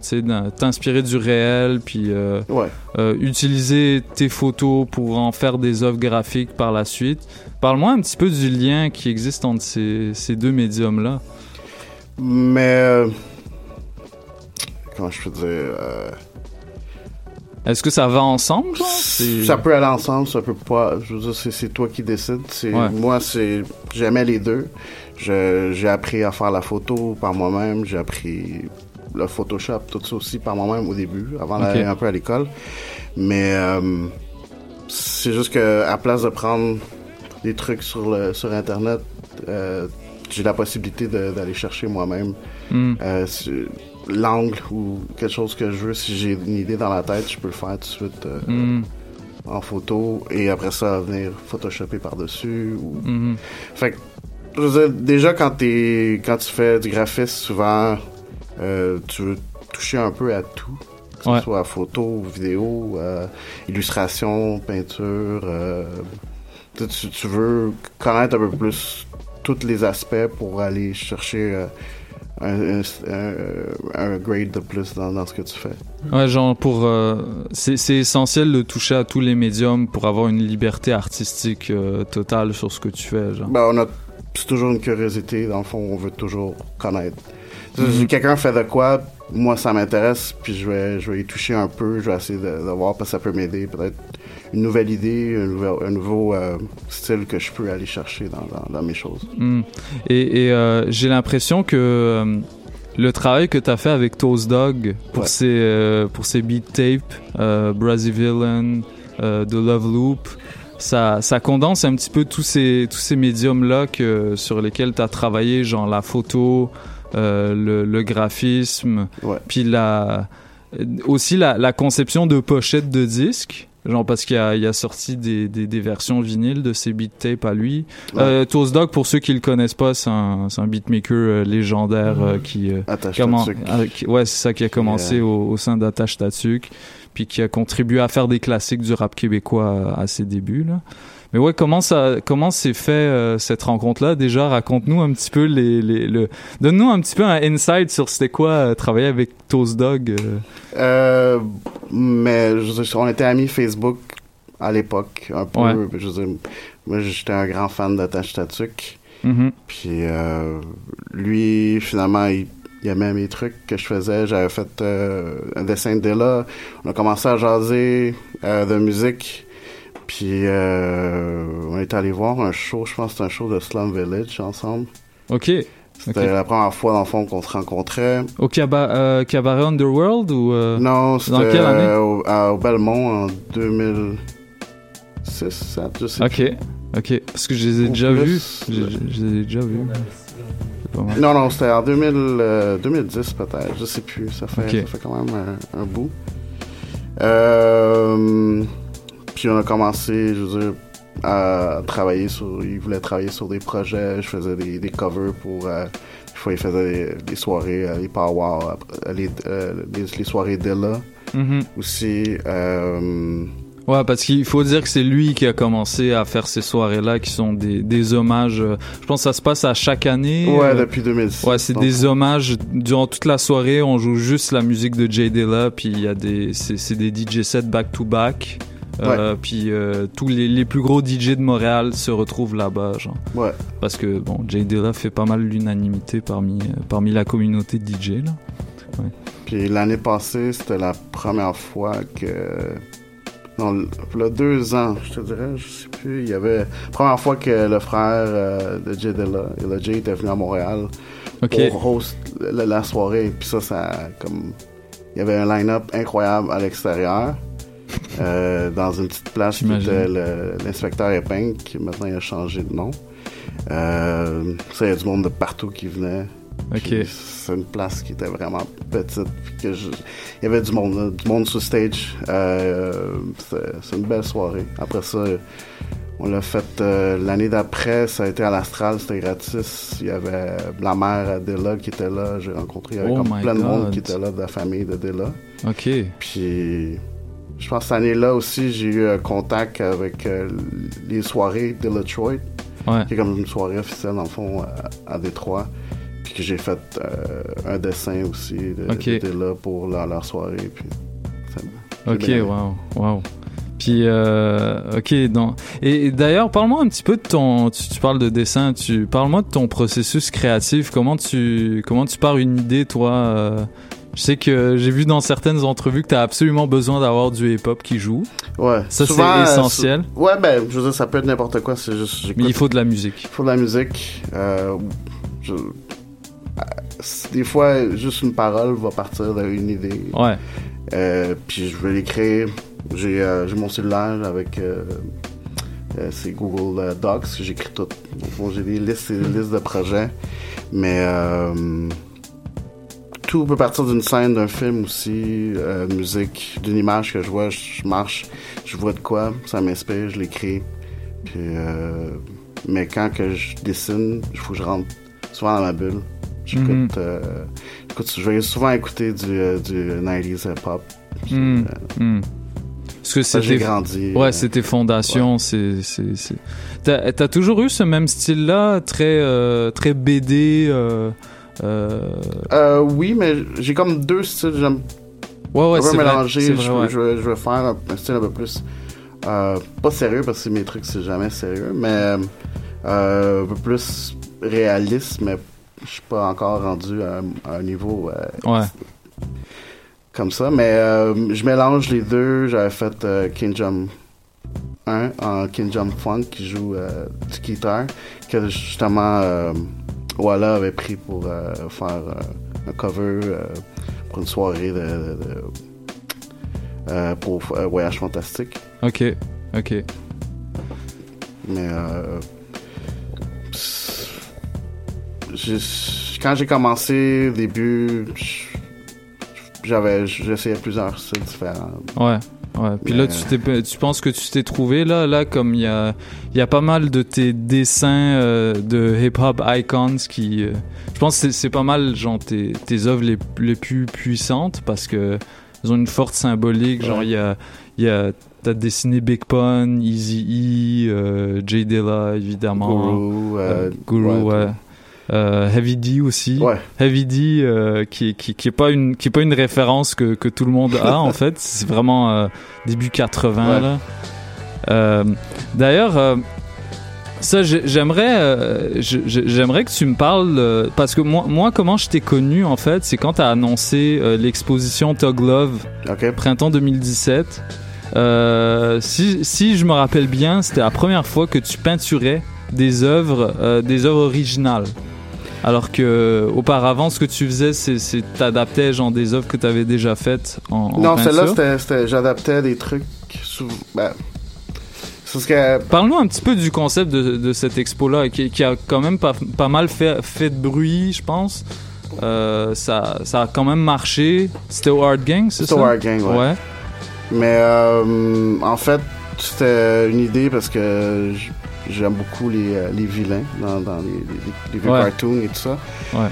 t'inspirer du réel, puis euh, euh, utiliser tes photos pour en faire des œuvres graphiques par la suite. Parle-moi un petit peu du lien qui existe entre ces, ces deux médiums-là. Mais. euh, comment je peux dire. Est-ce que ça va ensemble? Ça peut aller ensemble, ça peut pas. Je veux dire, c'est, toi qui décides. Ouais. Moi, c'est, j'aimais les deux. J'ai appris à faire la photo par moi-même. J'ai appris le Photoshop, tout ça aussi par moi-même au début, avant d'aller un peu à l'école. Mais euh, c'est juste que à place de prendre des trucs sur le sur Internet, euh, j'ai la possibilité d'aller chercher moi-même Mm. euh, l'angle ou quelque chose que je veux. Si j'ai une idée dans la tête, je peux le faire tout de suite. euh, Mm. en photo et après ça venir photoshopper par-dessus ou Mhm. fait que je veux dire, déjà quand t'es quand tu fais du graphisme souvent euh, tu veux toucher un peu à tout que ce soit photo vidéo euh, illustration peinture euh, tu, veux connaître un peu plus tous les aspects pour aller chercher euh, un, un- un- un grade de plus dans, dans ce que tu fais Ouais, genre pour. euh, c'est c'est essentiel de toucher à tous les médiums pour avoir une liberté artistique euh, totale sur ce que tu fais. Genre. Ben, on a c'est toujours une curiosité, dans le fond, on veut toujours connaître. Si Mhm. Quelqu'un fait de quoi, moi ça m'intéresse, puis je vais, je vais y toucher un peu, je vais essayer de, de voir, parce que ça peut m'aider, peut-être une nouvelle idée, un, nouvel- un nouveau euh, style que je peux aller chercher dans, dans- dans mes choses. Mm. Et, et, euh, j'ai l'impression que euh, le travail que tu as fait avec Toast Dog pour, Ouais. ses, pour ses beat tapes, Brazivillain, The Love Loop, ça, ça condense un petit peu tous ces, tous ces médiums-là que, sur lesquels tu as travaillé, genre la photo, euh, le, le graphisme, puis la, aussi la, la conception de pochettes de disques. Genre parce qu'il a, a sorti des, des, des versions vinyles de ses beat tapes à lui. Ouais. Euh, Toast Dog, pour ceux qui le connaissent pas, c'est un, c'est un beatmaker euh, légendaire euh, qui, euh, comment- euh, qui- ouais, c'est ça qui a commencé au, au sein d'Attache Tatuc, puis qui a contribué à faire des classiques du rap québécois à, à ses débuts là. Mais ouais, comment ça, comment s'est fait euh, cette rencontre-là? Déjà, raconte-nous un petit peu les, les le, donne-nous un petit peu un insight sur c'était quoi euh, travailler avec Toast Dog. euh. Euh, mais je on était amis Facebook à l'époque, un peu. Ouais. Je veux dire, moi j'étais un grand fan d'Attache Tatuc. Mhm. Puis euh, lui, finalement, il, il aimait mes trucs que je faisais. J'avais fait euh, un dessin de là. On a commencé à jaser euh, de musique. Puis euh, on est allé voir un show, je pense que c'était un show de Slum Village ensemble. Ok. C'était la première fois, dans le fond, qu'on se rencontrait. Au caba- euh, cabaret Underworld ou euh, Non, c'était euh, au, Belmont en 2006, 2007, je sais Ok, ok. Parce que je les ai Ou déjà vus. Je, je- je les ai déjà vus. C'est pas mal. Non, non, c'était en 2000, euh, 2010 peut-être, je sais plus. Ça fait, ça fait quand même un, un bout. Euh, puis on a commencé, je veux dire, à travailler sur. Il voulait travailler sur des projets. Je faisais des, des covers pour. Euh, des fois, il faisait des, des soirées, euh, les Power, les, les, les soirées d'Ella Mhm. aussi. Euh, Ouais, parce qu'il faut dire que c'est lui qui a commencé à faire ces soirées-là qui sont des, des hommages. euh, Je pense que ça se passe à chaque année. Ouais, euh, depuis 2006. Ouais, c'est des hommages. Durant toute la soirée, on joue juste la musique de Jay Dilla, puis il y a des, c'est c'est des DJ sets back to back. Euh, Puis euh, tous les, les plus gros DJ de Montréal se retrouvent là-bas, genre. Ouais. Parce que bon, Jay Dilla fait pas mal l'unanimité parmi euh, parmi la communauté de DJ là. Ouais. Puis l'année passée, c'était la première fois que. Non, l- là, deux ans, je te dirais, je sais plus. Il y avait. Première fois que le frère euh, de Jay Dilla, le Jay était venu à Montréal pour host la, la soirée. Puis ça, ça. comme Il y avait un line-up incroyable à l'extérieur. euh, dans une petite place qui J'imagine. était le- l'inspecteur Eping, qui maintenant il a changé de nom. Euh, ça, il y a du monde de partout qui venait. Ok. C'est une place qui était vraiment petite. que je- Il y avait du monde, là, du monde sur stage. Euh, c'est une belle soirée. Après ça, on l'a fait euh, l'année d'après. Ça a été à l'Astral, c'était gratis. Il y avait la mère Adela qui était là. J'ai rencontré il y avait Oh comme plein de monde qui était là de la famille d'Adela. Ok. Puis je pense que cette année-là aussi, j'ai eu un contact avec euh, les soirées de Detroit. Ouais. Qui est comme une soirée officielle, dans le fond, à, à Détroit. Que j'ai fait euh, un dessin aussi de, Ok. de là pour leur, leur soirée. Puis ça Ok, wow, wow. Puis, euh, ok, et, et d'ailleurs, parle-moi un petit peu de ton, tu, tu parles de dessin, tu, parle-moi de ton processus créatif, comment tu, comment tu pars une idée, toi, euh, je sais que j'ai vu dans certaines entrevues que tu as absolument besoin d'avoir du hip-hop qui joue. Ouais. Ça, c'est essentiel. ouais, ben, je veux dire, ça peut être n'importe quoi. C'est juste. Mais il faut de la musique. Il faut de la musique. Je- des fois, juste une parole va partir d'une idée. Ouais. Euh, puis je vais l'écrire. J'ai euh, mon cellulaire avec. euh, euh, c'est Google euh, Docs, j'écris tout. Bon, j'ai des listes et des listes de projets. Mais euh, tout peut partir d'une scène, d'un film aussi, euh, musique, d'une image que je vois, je, je marche, je vois de quoi, ça m'inspire, je l'écris. Puis, euh, mais quand que je dessine, il faut que je rentre souvent dans ma bulle. J'écoute, Mhm. euh, écoute, je vais souvent écouter du, euh, du 90s hip-hop. Hmm, hmm. Parce que tes- grandi, Ouais, euh. C'est, c'est, c'est. T'as, toujours eu ce même style-là, très, euh, très BD. Euh, euh... Euh, oui, mais j'ai comme deux styles. J'aime Ouais, ouais, un peu vrai, mélanger. c'est vrai, je, ouais. je, veux- je veux faire un, un style un peu plus. euh, pas sérieux parce que mes trucs c'est jamais sérieux, mais euh, un peu plus réaliste, mais je suis pas encore rendu à, un- à un niveau euh, Ouais. comme ça. Mais euh, je mélange les deux. J'avais fait euh, King Jump 1 en King Jump Funk qui joue du guitare que justement Walla avait pris pour faire un cover pour une soirée de, de- de- euh, pour euh, Voyage Fantastique. Ok, ok. Mais euh, quand j'ai commencé, au début, j'avais j'essayais plusieurs styles différents. Ouais. Ouais. Puis là, tu, tu penses que tu t'es trouvé là, là, comme il y a, y a pas mal de tes dessins euh, de hip-hop icons qui, euh, je pense que c'est, pas mal genre tes, tes œuvres les, les plus puissantes parce que elles ont une forte symbolique. Genre, Ouais. il y a, y a, t'as dessiné Big Pun, Easy E, euh, Jay Dilla évidemment, Guru, euh, Guru, ouais. Euh, Heavy D aussi. Ouais. Heavy D euh, qui, qui, qui est pas une qui est pas une référence que, que tout le monde a [LAUGHS] en fait. C'est vraiment euh, début 80 Ouais. là. Euh, D'ailleurs, euh, ça j'ai- j'aimerais j'aimerais que tu me parles parce que moi moi comment je t'ai connu en fait, c'est quand tu as annoncé l'exposition Tug Love printemps 2017. Euh, si, si je me rappelle bien, c'était la première fois que tu peinturais des œuvres, euh, des œuvres originales. Alors que auparavant, ce que tu faisais, c'est, t'adaptais genre des œuvres que tu avais déjà faites en, en non, celle-là, j'adaptais des trucs. Sous, ben, c'est ce que. Parle-nous un petit peu du concept de, de cette expo-là, qui, qui a quand même pas, pas mal fait, fait de bruit, je pense. Euh, ça, ça a quand même marché. C'était au Hard Gang, c'est ça? C'était au Hard Gang, ouais. Mais euh, en fait, c'était une idée parce que j'aime beaucoup les, euh, les vilains dans, dans les, les, les vieux Ouais. cartoons et tout ça. Ouais.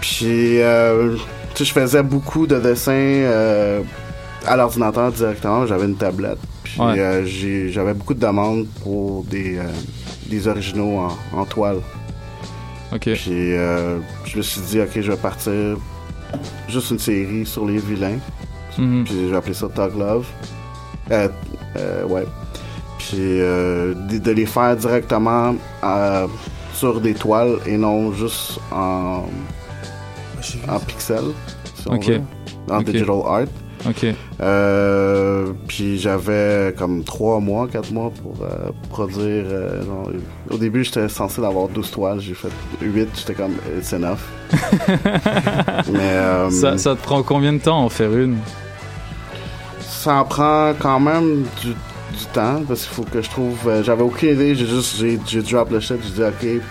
Puis, euh, tu sais, je faisais beaucoup de dessins euh, à l'ordinateur directement. J'avais une tablette. Puis Ouais. euh, j'avais beaucoup de demandes pour des, des originaux en, en toile. Ok. Puis euh, je me suis dit, ok, je vais partir juste une série sur les vilains. Mhm. Puis j'ai appelé ça Tug Love. Ouais. Puis euh, de, de les faire directement euh, sur des toiles et non juste en, en pixels. si on Ok. veut, en digital art. Ok. Euh, puis j'avais comme 3 mois, 4 mois pour euh, produire. euh, genre, au début, j'étais censé avoir 12 toiles. J'ai fait 8. J'étais comme, it's enough. [LAUGHS] Mais euh, ça, ça te prend combien de temps en faire une? Ça en prend quand même du, du temps parce qu'il faut que je trouve. euh, J'avais aucune idée. J'ai juste, j'ai, j'ai drop le shit. J'ai dit, ok.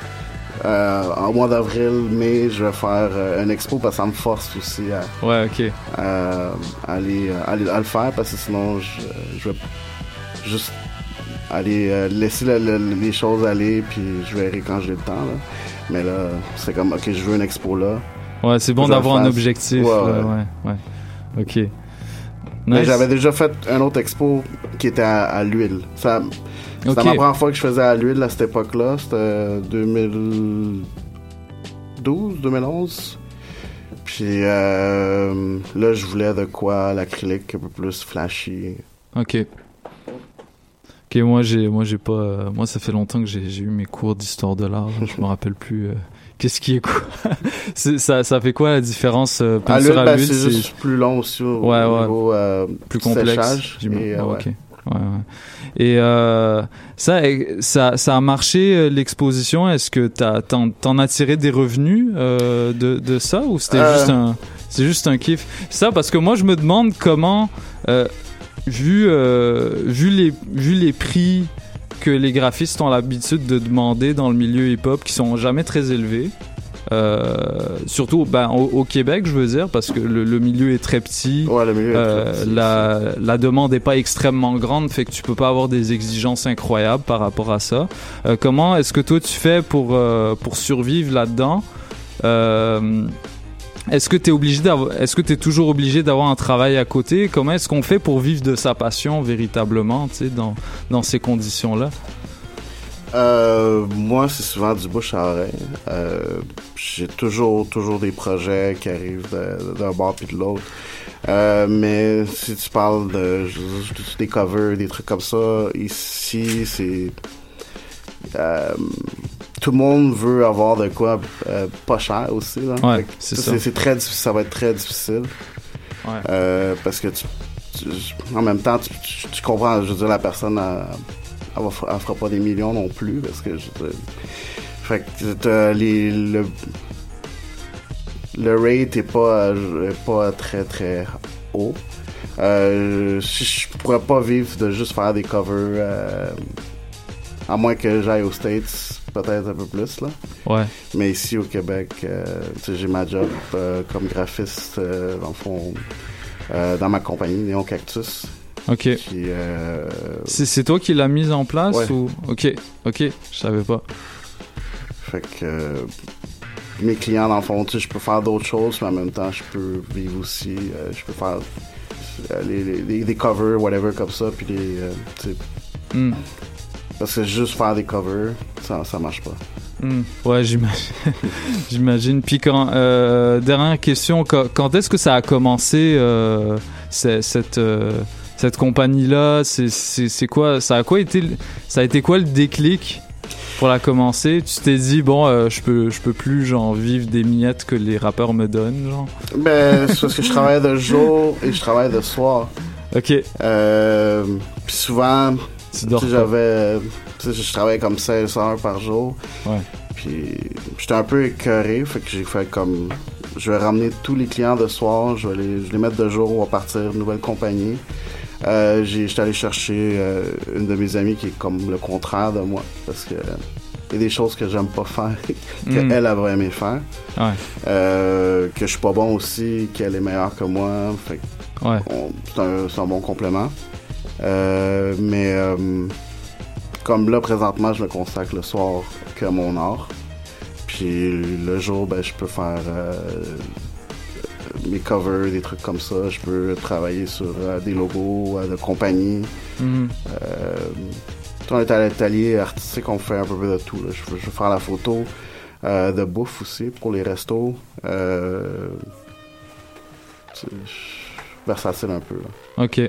euh, en mois d'avril, mai, je vais faire euh, une expo parce que ça me force aussi à, Ouais, ok. à, à aller, à, aller- à le faire parce que sinon je, je vais juste aller euh, laisser le- le- les choses aller puis je verrai quand j'ai le temps là. mais là c'est comme ok je veux une expo là Ouais, c'est bon d'avoir un objectif. Ouais. ouais, ouais. Ok. Mais Nice. j'avais déjà fait un autre expo qui était à, à l'huile ça c'était ma première fois que je faisais à l'huile à cette époque là c'était 2012 2011 puis euh, là je voulais de quoi l'acrylique un peu plus flashy Ok. Ok, moi j'ai, moi j'ai pas, euh, moi ça fait longtemps que j'ai, eu mes cours d'histoire de l'art. Je me rappelle plus. euh, qu'est-ce qui est quoi [LAUGHS] ça, ça fait quoi la différence euh, À peinture l'huile, ben, c'est juste plus long aussi au Ouais, ouais. niveau euh, plus du complexe. séchage. j'imagine. Et, euh, Ouais, ouais. ok. Ouais, ouais. Et euh, ça, ça, ça a marché euh, l'exposition? Est-ce que t'en, t'en as tiré des revenus euh, de, de ça? Ou c'était Euh. juste un, c'est juste un kiff? Ça, parce que moi je me demande comment, euh, vu, euh, vu les, vu les prix que les graphistes ont l'habitude de demander dans le milieu hip-hop, qui sont jamais très élevés. Euh, surtout ben, au, au Québec, je veux dire, parce que le, le milieu est très petit. milieu est Euh, très petit, la, la demande n'est pas extrêmement grande, fait que tu peux pas avoir des exigences incroyables par rapport à ça. Euh, comment est-ce que toi tu fais pour, pour survivre là-dedans? Est-ce que tu es obligé est-ce que tu es toujours obligé d'avoir un travail à côté? Comment est-ce qu'on fait pour vivre de sa passion véritablement, tu sais, dans, dans ces conditions-là? Euh, moi, c'est souvent du bouche à oreille. Euh, j'ai toujours, toujours des projets qui arrivent d'un bord puis de l'autre. Euh, mais si tu parles de juste des covers, des trucs comme ça, ici, c'est... euh, tout le monde veut avoir de quoi euh, pas cher aussi. Là. Ouais, c'est très difficile, ça va être très difficile. Ouais. Euh, parce que tu, tu- en même temps, tu, comprends, je veux dire, la personne, elle, elle fera pas des millions non plus, parce que je veux dire, fait que t'as les, le, le rate est pas, euh, pas très très haut. Euh, je, je pourrais pas vivre de juste faire des covers, euh, à moins que j'aille aux States, peut-être un peu plus là. Ouais. Mais ici au Québec, euh, j'ai ma job euh, comme graphiste, euh, dans le fond, euh, dans ma compagnie, Néon Cactus. Ok. C'est, toi qui l'as mise en place Ouais. ou? Ok, ok, je savais pas. Fait que mes clients, dans le fond, tu sais, je peux faire d'autres choses, mais en même temps, je peux vivre aussi. euh, je peux faire euh, les, les- les- des covers, whatever, comme ça, puis les. euh, Hmm. Parce que juste faire des covers, ça, ça marche pas. Hmm. Ouais, j'imagine. [LAUGHS] j'imagine. Puis quand euh, dernière question, quand, quand est-ce que ça a commencé euh, cette euh, cette compagnie là C'est quoi Ça a quoi été Ça a été quoi le déclic pour la commencer? Tu t'es dit bon, je peux je peux plus genre vivre des miettes que les rappeurs me donnent, genre? Ben, c'est parce que je travaille de [LAUGHS] jour et je travaille de soir. Ok. Puis souvent, tu dors j'avais. Je travaillais comme 16 heures par jour. Ouais. Puis j'étais un peu écœuré, fait que j'ai fait comme. Je vais ramener tous les clients de soir, je vais les, je vais les mettre de jour, on va partir, nouvelle compagnie. Euh, j'ai- J'étais allé chercher euh, une de mes amies qui est comme le contraire de moi, parce que il y a des choses que j'aime pas faire, [LAUGHS] qu'elle Mm. elle aimer faire. Ouais. Euh, que je suis pas bon aussi, qu'elle est meilleure que moi. Fait que Ouais. on- c'est un, c'est un bon complément. Euh, mais euh, comme là, présentement, je me consacre le soir que à mon art. Puis le jour, ben, je peux faire euh, mes covers, des trucs comme ça. Je peux travailler sur euh, des logos de compagnie. Mhm. Euh, on est à l'atelier artistique, on fait un peu de tout. là. Je, veux, je veux faire la photo, euh, de bouffe aussi pour les restos. Euh, versatile un peu. là. Ok.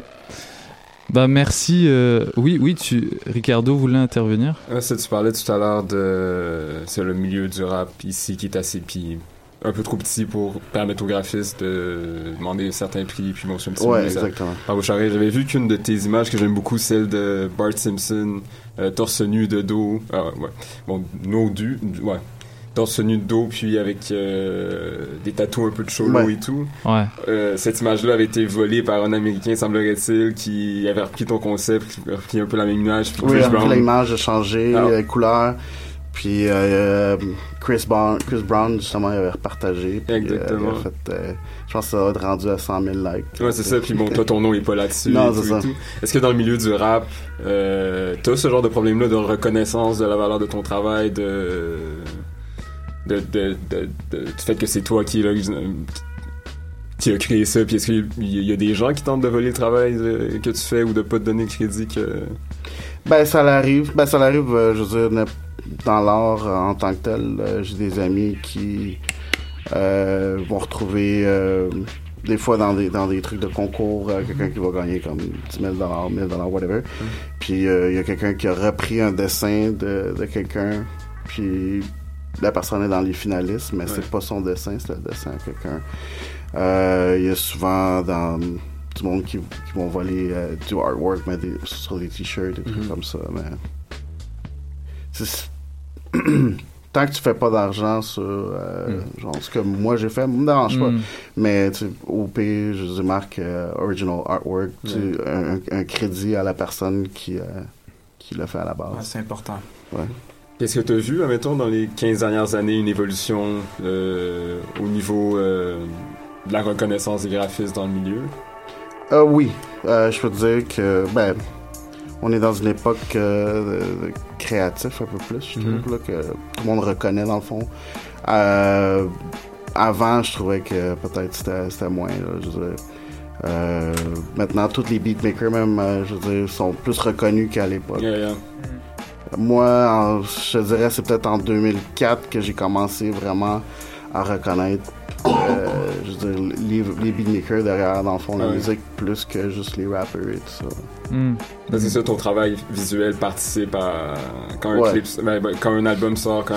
Bah merci. euh, Oui, oui, tu... Ricardo voulait intervenir. Ah, ça, tu parlais tout à l'heure de c'est le milieu du rap ici qui est assez puis un peu trop petit pour permettre aux graphistes de demander certains prix puis bon c'est un petit Ouais, exactement. charrettes. j'avais vu qu'une de tes images que j'aime beaucoup celle de Bart Simpson euh, torse nu de dos ah, ouais bon no du ouais torse nu de dos puis avec euh, des tatous un peu de cholo Ouais. et tout Ouais. euh, cette image-là avait été volée par un Américain, semblerait-il, qui avait repris ton concept, qui avait repris un peu la même image. Puis Oui, Chris après, Brown- l'image a changé, Ah. la couleur. Puis euh, Chris, Brown, Chris Brown, justement, il avait repartagé. puis, euh, Exactement. il a fait, euh, je pense que ça va être rendu à 100 000 likes. Ouais, c'est ça. Puis bon, toi, ton nom est pas là-dessus. Non, c'est ça. Est-ce que dans le milieu du rap, euh, t'as ce genre de problème-là de reconnaissance de la valeur de ton travail, de, de, de, de- de- du fait que c'est toi qui, là, qui a créé ça, puis est-ce qu'il y, a des gens qui tentent de voler le travail euh, que tu fais ou de pas te donner le crédit que... Ben, ça l'arrive. Ben, ça l'arrive, euh, je veux dire, dans l'art euh, en tant que tel. euh, J'ai des amis qui euh, vont retrouver, euh, des fois, dans des, dans des trucs de concours, euh, quelqu'un qui va gagner comme 10 000 1000 whatever. Puis, euh, il y a quelqu'un qui a repris un dessin de, de quelqu'un, puis la personne est dans les finalistes, mais c'est pas son dessin, c'est le dessin à quelqu'un. Euh, Il y a souvent dans du monde qui, qui vont voler euh, du artwork mais des- sur des t-shirts des trucs Mhm. comme ça mais [CLEARS THROAT] tant que tu fais pas d'argent sur euh, genre ce que moi j'ai fait me dérange pas Mm. mais tu au pire je dis marque euh, original artwork tu Ouais. un, un crédit à la personne qui euh, qui l'a fait à la base Ouais, c'est important. ouais Qu'est-ce que tu as vu, admettons, dans les 15 dernières années, une évolution euh, au niveau euh, de la reconnaissance des graphistes dans le milieu? Euh, oui, Euh, je peux te dire que ben on est dans une époque euh, de, de créatif un peu plus, je trouve, Mhm. là, que tout le monde reconnaît dans le fond. Euh, avant, je trouvais que peut-être c'était moins. Là, je veux dire. Euh, maintenant, tous les beatmakers même, euh, je veux dire, sont plus reconnus qu'à l'époque. Yeah, yeah. Moi, en- je te dirais, c'est peut-être en 2004 que j'ai commencé vraiment à reconnaître, euh, je veux dire, les, les beatmakers derrière, dans le fond, la Ouais. musique, plus que juste les rappers et tout ça. Hmm. Ben, c'est ça, ton travail visuel participe à. Quand un, Ouais. clip, ben, ben, quand un album sort, quand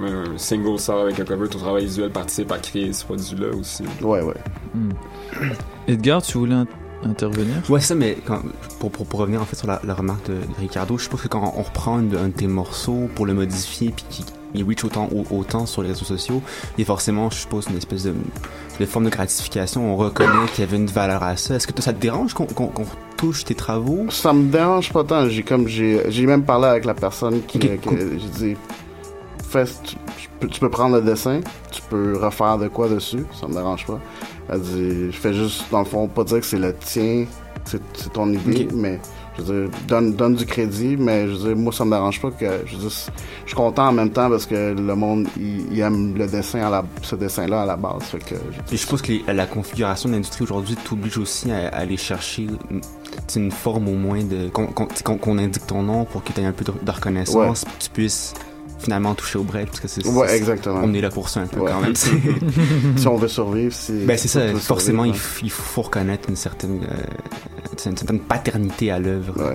un, un single sort avec un cover, ton travail visuel participe à créer ce produit-là aussi. Ouais, ouais. Hmm. Edgar, tu voulais intervenir? Ouais, ça, mais quand, pour, pour, pour revenir en fait sur la, la remarque de, de Ricardo, je suppose que quand on reprend un de, tes morceaux pour le modifier puis qu'il il reach autant, au- autant sur les réseaux sociaux, a forcément, je suppose, une espèce de, de forme de gratification. On reconnaît qu'il y avait une valeur à ça. Est-ce que ça te dérange qu'on qu'on qu'on touche tes travaux? Ça me dérange pas tant. J'ai comme j'ai j'ai même parlé avec la personne qui cool. j'ai dit fais tu, tu peux, prendre le dessin, tu peux refaire de quoi dessus, ça me dérange pas. Elle dit je fais juste dans le fond pas dire que c'est le tien, c'est ton idée, mais je veux dire donne donne du crédit, mais je veux dire moi ça me dérange pas que je veux dire je suis content en même temps parce que le monde il, il aime le dessin à la ce dessin là à la base, fait que je- Puis je suppose que les- la configuration de l'industrie aujourd'hui t'oblige aussi à, à aller chercher une, forme au moins de qu'on indique ton nom pour que tu aies un peu de, de reconnaissance, puis que tu puisses finalement toucher au break parce que c'est Ouais, exactement. On est là pour ça un peu Ouais. quand même. [LAUGHS] si on veut survivre, c'est Ben c'est ça, forcément il, survivre, f- il faut reconnaître une certaine, euh, une certaine paternité à l'œuvre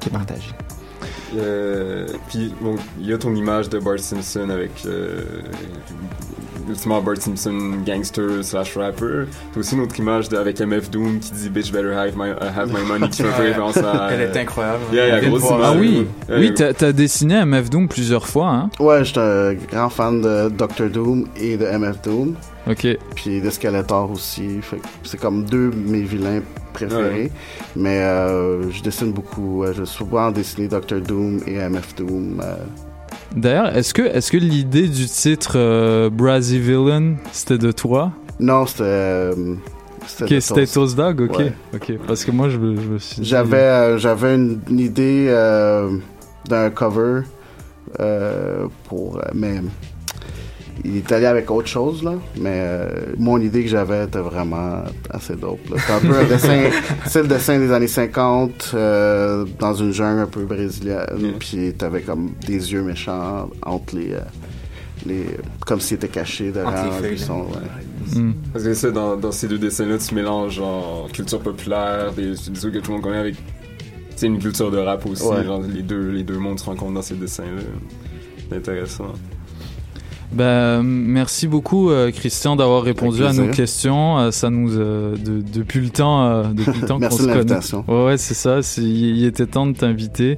qui est partagée. Euh, puis bon, il y a ton image de Bart Simpson avec euh, ultimement Bart Simpson gangster slash rapper. T'as aussi une autre image de, avec MF Doom qui dit bitch better have my, uh, have my money qui fait un [LAUGHS] peu Ouais. référence à. Elle est incroyable. Yeah, yeah, grosse image. Ah oui, Euh, oui, t'as dessiné MF Doom plusieurs fois, hein Ouais, j'étais un grand fan de Doctor Doom et de MF Doom. Ok. Puis de Skeletor aussi. Fait que c'est comme deux de mes vilains préférés. Ouais. Mais euh, je dessine beaucoup. euh, Je souvent dessiné Doctor Doom et MF Doom. euh. D'ailleurs, est-ce que, est-ce que l'idée du titre Brazzy Villain, c'était de toi? Non, c'était. c'était Ok, de c'était Toast. Dog, ok. Ouais. Ok, parce que moi, je me, je me suis dit- J'avais euh, j'avais une, une idée euh, d'un cover euh, pour. mais il est allé avec autre chose, là. Mais euh, mon idée que j'avais était vraiment assez dope. C'était un peu un [LAUGHS] dessin, style dessin des années 50, euh, dans une jungle un peu brésilienne. Puis t'avais comme des yeux méchants entre les... euh, les comme s'il était caché derrière un buisson, ouais. Mm. Parce que ça, dans, dans ces deux dessins-là, tu mélanges genre culture populaire, des, des trucs que tout le monde connaît avec sais, une culture de rap aussi. Ouais. Genre, les deux, les deux mondes se rencontrent dans ces dessins-là. C'est intéressant. Ben, merci beaucoup, euh, Christian, d'avoir répondu à nos questions. Euh, ça nous, euh, de- depuis le temps, depuis le [LAUGHS] temps qu'on se connaît. Ouais, ouais, c'est ça. Il était temps de t'inviter.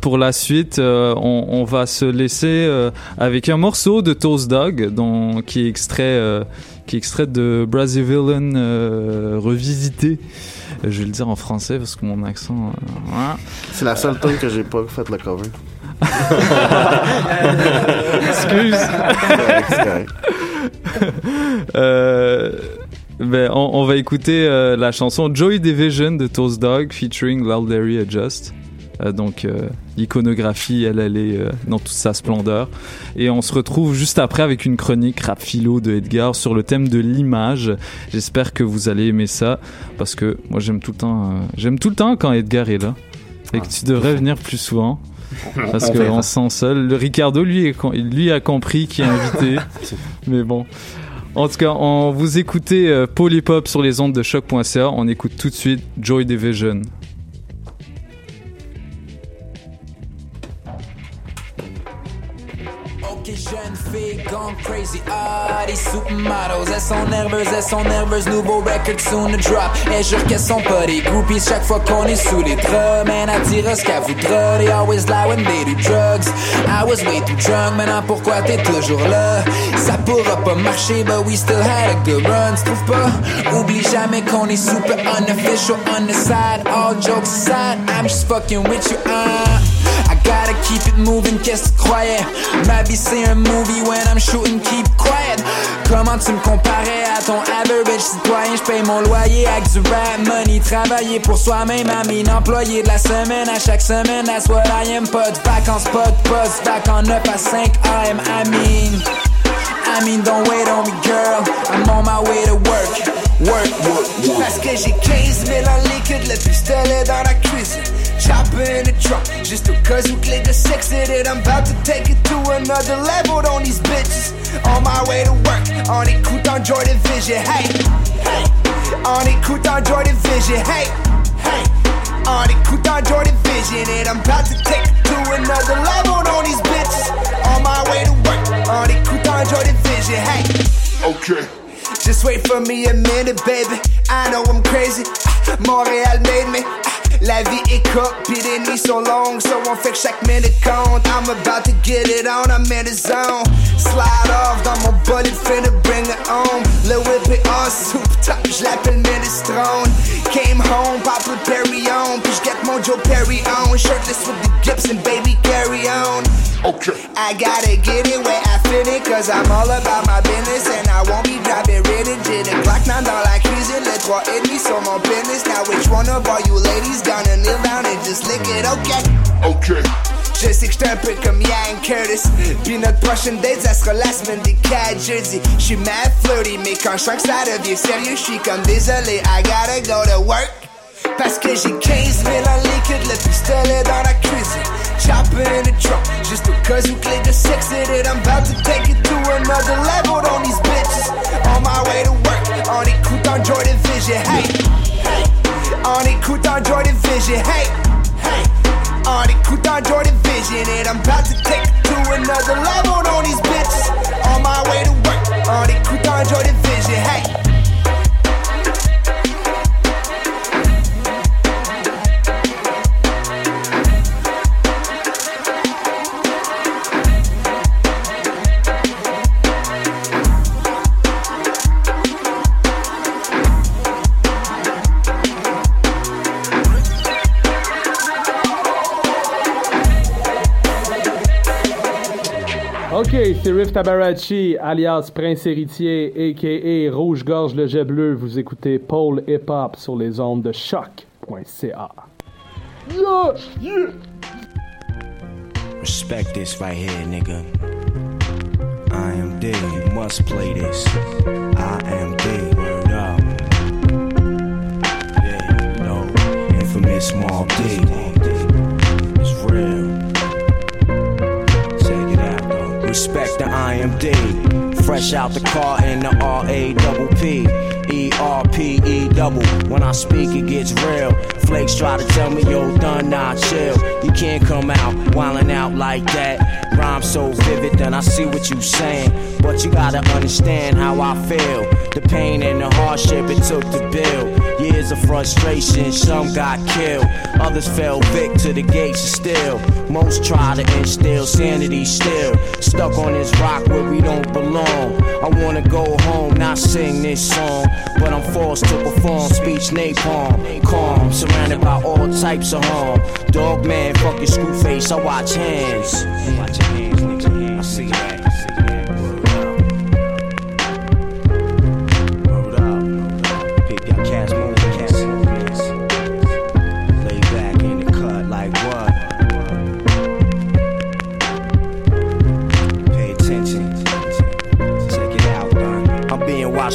Pour la suite, on, on va se laisser avec un morceau de Toast Dog, dont, qui est extrait, qui est extrait de euh, revisité. Je vais le dire en français parce que mon accent. voilà. C'est la seule tune que j'ai pas fait le cover. [LAUGHS] Excuse. Euh, ben, on, on va écouter euh, la chanson Joy Division de Toast Dog featuring Laldery Adjust. Euh, donc, euh, l'iconographie, elle, elle est euh, dans toute sa splendeur. Et on se retrouve juste après avec une chronique rap philo de Edgar sur le thème de l'image. J'espère que vous allez aimer ça parce que moi, j'aime tout le temps, euh, j'aime tout le temps quand Edgar est là. Et que tu devrais venir plus souvent. Parce qu'on se sent seul. Le Ricardo, lui, a compris qui est invité. [LAUGHS] Mais bon. En tout cas, on vous écoutez euh, Hop sur les ondes de choc.ca. On écoute tout de suite Joy Division. Crazy. Ah, des supermodels. Elles sont nerveuses, elles sont nerveuses. Nouveau record soon to drop. Elles jurent qu'elles sont pas des groupies chaque fois qu'on est sous les draps. Man, elle dira ce qu'elle voudra. They always lie when they do drugs. I was way too drunk. Maintenant, pourquoi t'es toujours là? Ça pourra pas marcher, but we still had a good run. Tu trouves pas? Oublie jamais qu'on est super unofficial on the side. All jokes aside, I'm just fucking with you. ah. Gotta keep it moving, qu'est-ce que tu croyais? Ma vie c'est un movie when I'm shooting, keep quiet. Comment tu me comparais à ton average citoyen? J'paye mon loyer avec du rap money. Travailler pour soi-même, à mine employé de la semaine à chaque semaine. That's what I am. Pas de vacances, pas de vac en 9 à 5 AM. I mean, I mean, don't wait on me, girl. I'm on my way to work. Work, work, work. Parce que j'ai 15 000 en liquide, le pistolet dans la cuisine. Chopper in the trunk, just because you click the six in it. I'm about to take it to another level on these bitches. On my way to work, en écoutant Joy Division, hey, hey. En écoutant Joy Division, hey, hey. En écoutant Joy Division, and I'm about to take it to another level on these bitches. On my way to work, en écoutant Joy Division, hey. Okay. Just wait for me a minute, baby. I know I'm crazy. Ah, Montréal made me. La vie est courte, pis les nuits sont longues, so on fait que chaque minute compte. I'm about to get it on, I'm in the zone. Slide off dans mon bullet, finna bring it home. Le whip est en soup top, j'lappelle minestrone. Came home, pop le Perry on, puis j'get mon Joe Perry on. Shirtless with the Gibson, baby, carry on. Okay. I gotta get it where I fit it, cause I'm all about my business and I won't be dropping rid J'ai le clock now dans la cuisine, le 3 et demi sur mon business. Now which one of all you ladies gonna kneel down and just lick it, okay? Okay. Je sais que j'étais un peu comme Curtis Puis notre prochaine date, ça sera la semaine des 4 jeudi J'suis mad flirty, mais quand j'sens que ça devient sérieux J'suis comme désolé, I gotta go to work Parce que j'ai 15 000 en liquide, le pistolet dans la cuisine Chopper in the trunk, just because you click the six in it I'm about to take it to another level on these bitches. On my way to work, en écoutant Joy Division, hey, hey. En écoutant Joy Division, hey, hey. En écoutant Joy Division. And I'm about to take it to another level on these bitches. On my way to work, en écoutant Joy Division, hey Ok, c'est Riff Tabarachi, alias Prince Héritier, a.k.a. Rouge-Gorge le Jet Bleu. Vous écoutez Paul Hip Hop sur les ondes de choc.ca. Yeah, yeah. Respect this right here, nigga. I IMD, you must play this. IMD, word up. Yeah, you know, infamous Mob D. It's real. Respect the IMD. Fresh out the car in the R A double P. E R P E double. When I speak, it gets real. Flakes try to tell me, yo, done, nah, chill. You can't come out wildin' out like that. Rhyme so vivid, then I see what you saying. But you gotta understand how I feel. The pain and the hardship it took to build. Years of frustration, some got killed. Others fell vic to the gates of steel. Most try to instill sanity still. Stuck on this rock where we don't belong. I wanna go home, not sing this song. But I'm forced to perform speech napalm. Calm, by all types of harm. Dog man, fuck your screw face, I watch hands. I see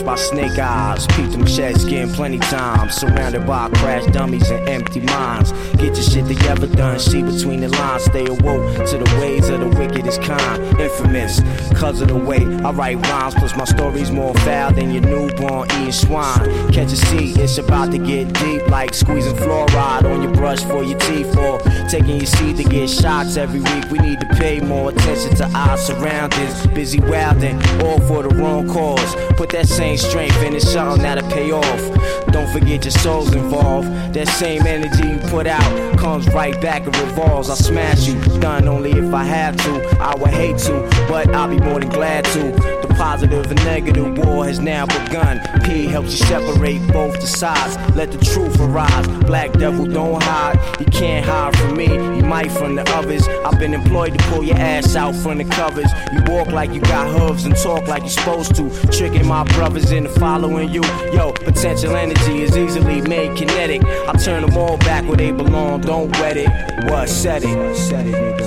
by snake eyes. Peep them shed skin plenty times. Surrounded by crash dummies and empty minds. Get your shit together, done. See between the lines. Stay awoke to the ways of the wickedest kind. Infamous, cause of the way I write rhymes. Plus, my story's more foul than your newborn eating swine. Catch a seat, it's about to get deep. Like squeezing fluoride on your brush for your teeth. Or taking your seat to get shots every week. We need to pay more attention to our surroundings. Busy wilding, all for the wrong cause. Put that same strength into something that'll pay off. Don't forget your soul's involved. That same energy you put out comes right back and revolves. I'll smash you, done only if I have to. I would hate to, but I'll be more than glad to. The positive and negative war has now begun. P helps you separate both the sides. Let the truth arise. Black devil, don't hide. You can't hide from me. You might from the others. I've been employed to pull your ass out from the covers. You walk like you got hooves and talk like you're supposed to. Tricking my brothers into following you. Yo, potential energy is easily made kinetic. I turn them all back where they belong. Don't wet it. What? Said it. Said it, nigga.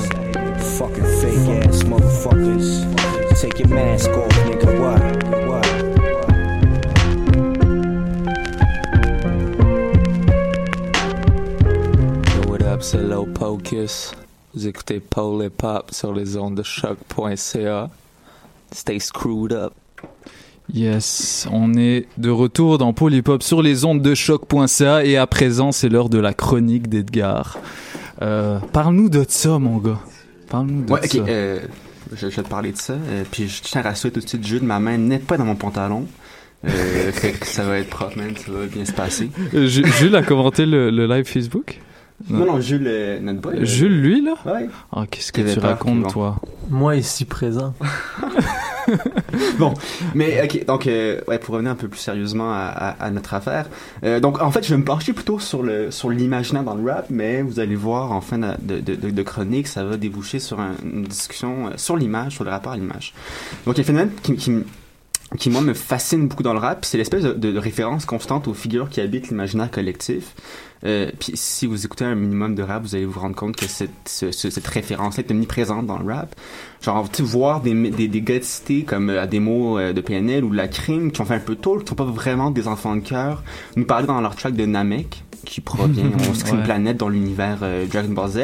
Fucking fake ass motherfuckers. Take your mask off, nigga. What? What? C'est Low Pocus. Vous écoutez Paul Pop sur les ondes de choc.ca. Stay screwed up. Yes, on est de retour dans Polypop sur les ondes de choc.ca et à présent c'est l'heure de la chronique d'Edgar. Euh, Parle-nous de ça mon gars. Parle-nous de Ouais, ok, ça. euh, je, je vais te parler de ça. euh, puis je tiens à rassurer tout de suite, Jules, ma main n'est pas dans mon pantalon. Euh, [LAUGHS] fait que ça va être propre, man, ça va bien se passer. Euh, Ju- Jules a commenté le, le live Facebook? Non, non, Jules, notre boy. euh, Jules, lui, là Ouais. Ah, qu'est-ce que tu peur, racontes, bon. toi Moi ici présent. [LAUGHS] bon, mais ok, donc euh, ouais, pour revenir un peu plus sérieusement à, à- à notre affaire, euh, donc en fait, je vais me pencher plutôt sur le sur l'imaginaire dans le rap, mais vous allez voir en fin de, de, de, de chronique, ça va déboucher sur un- une discussion euh, sur l'image, sur le rapport à l'image. Donc il y a un phénomène qui, qui, moi me fascine beaucoup dans le rap, c'est l'espèce de, de référence constante aux figures qui habitent l'imaginaire collectif. Euh, puis si vous écoutez un minimum de rap, vous allez vous rendre compte que cette, ce- ce- cette référence-là est omniprésente dans le rap. Genre, tu voir des, des, des gars cités comme euh, Ademo euh, de PNL ou La Crime qui ont fait un peu tôt, qui sont pas vraiment des enfants de cœur, nous parler dans leur track de Namek qui provient, [LAUGHS] on se crée une planète dans l'univers euh, Dragon Ball Z,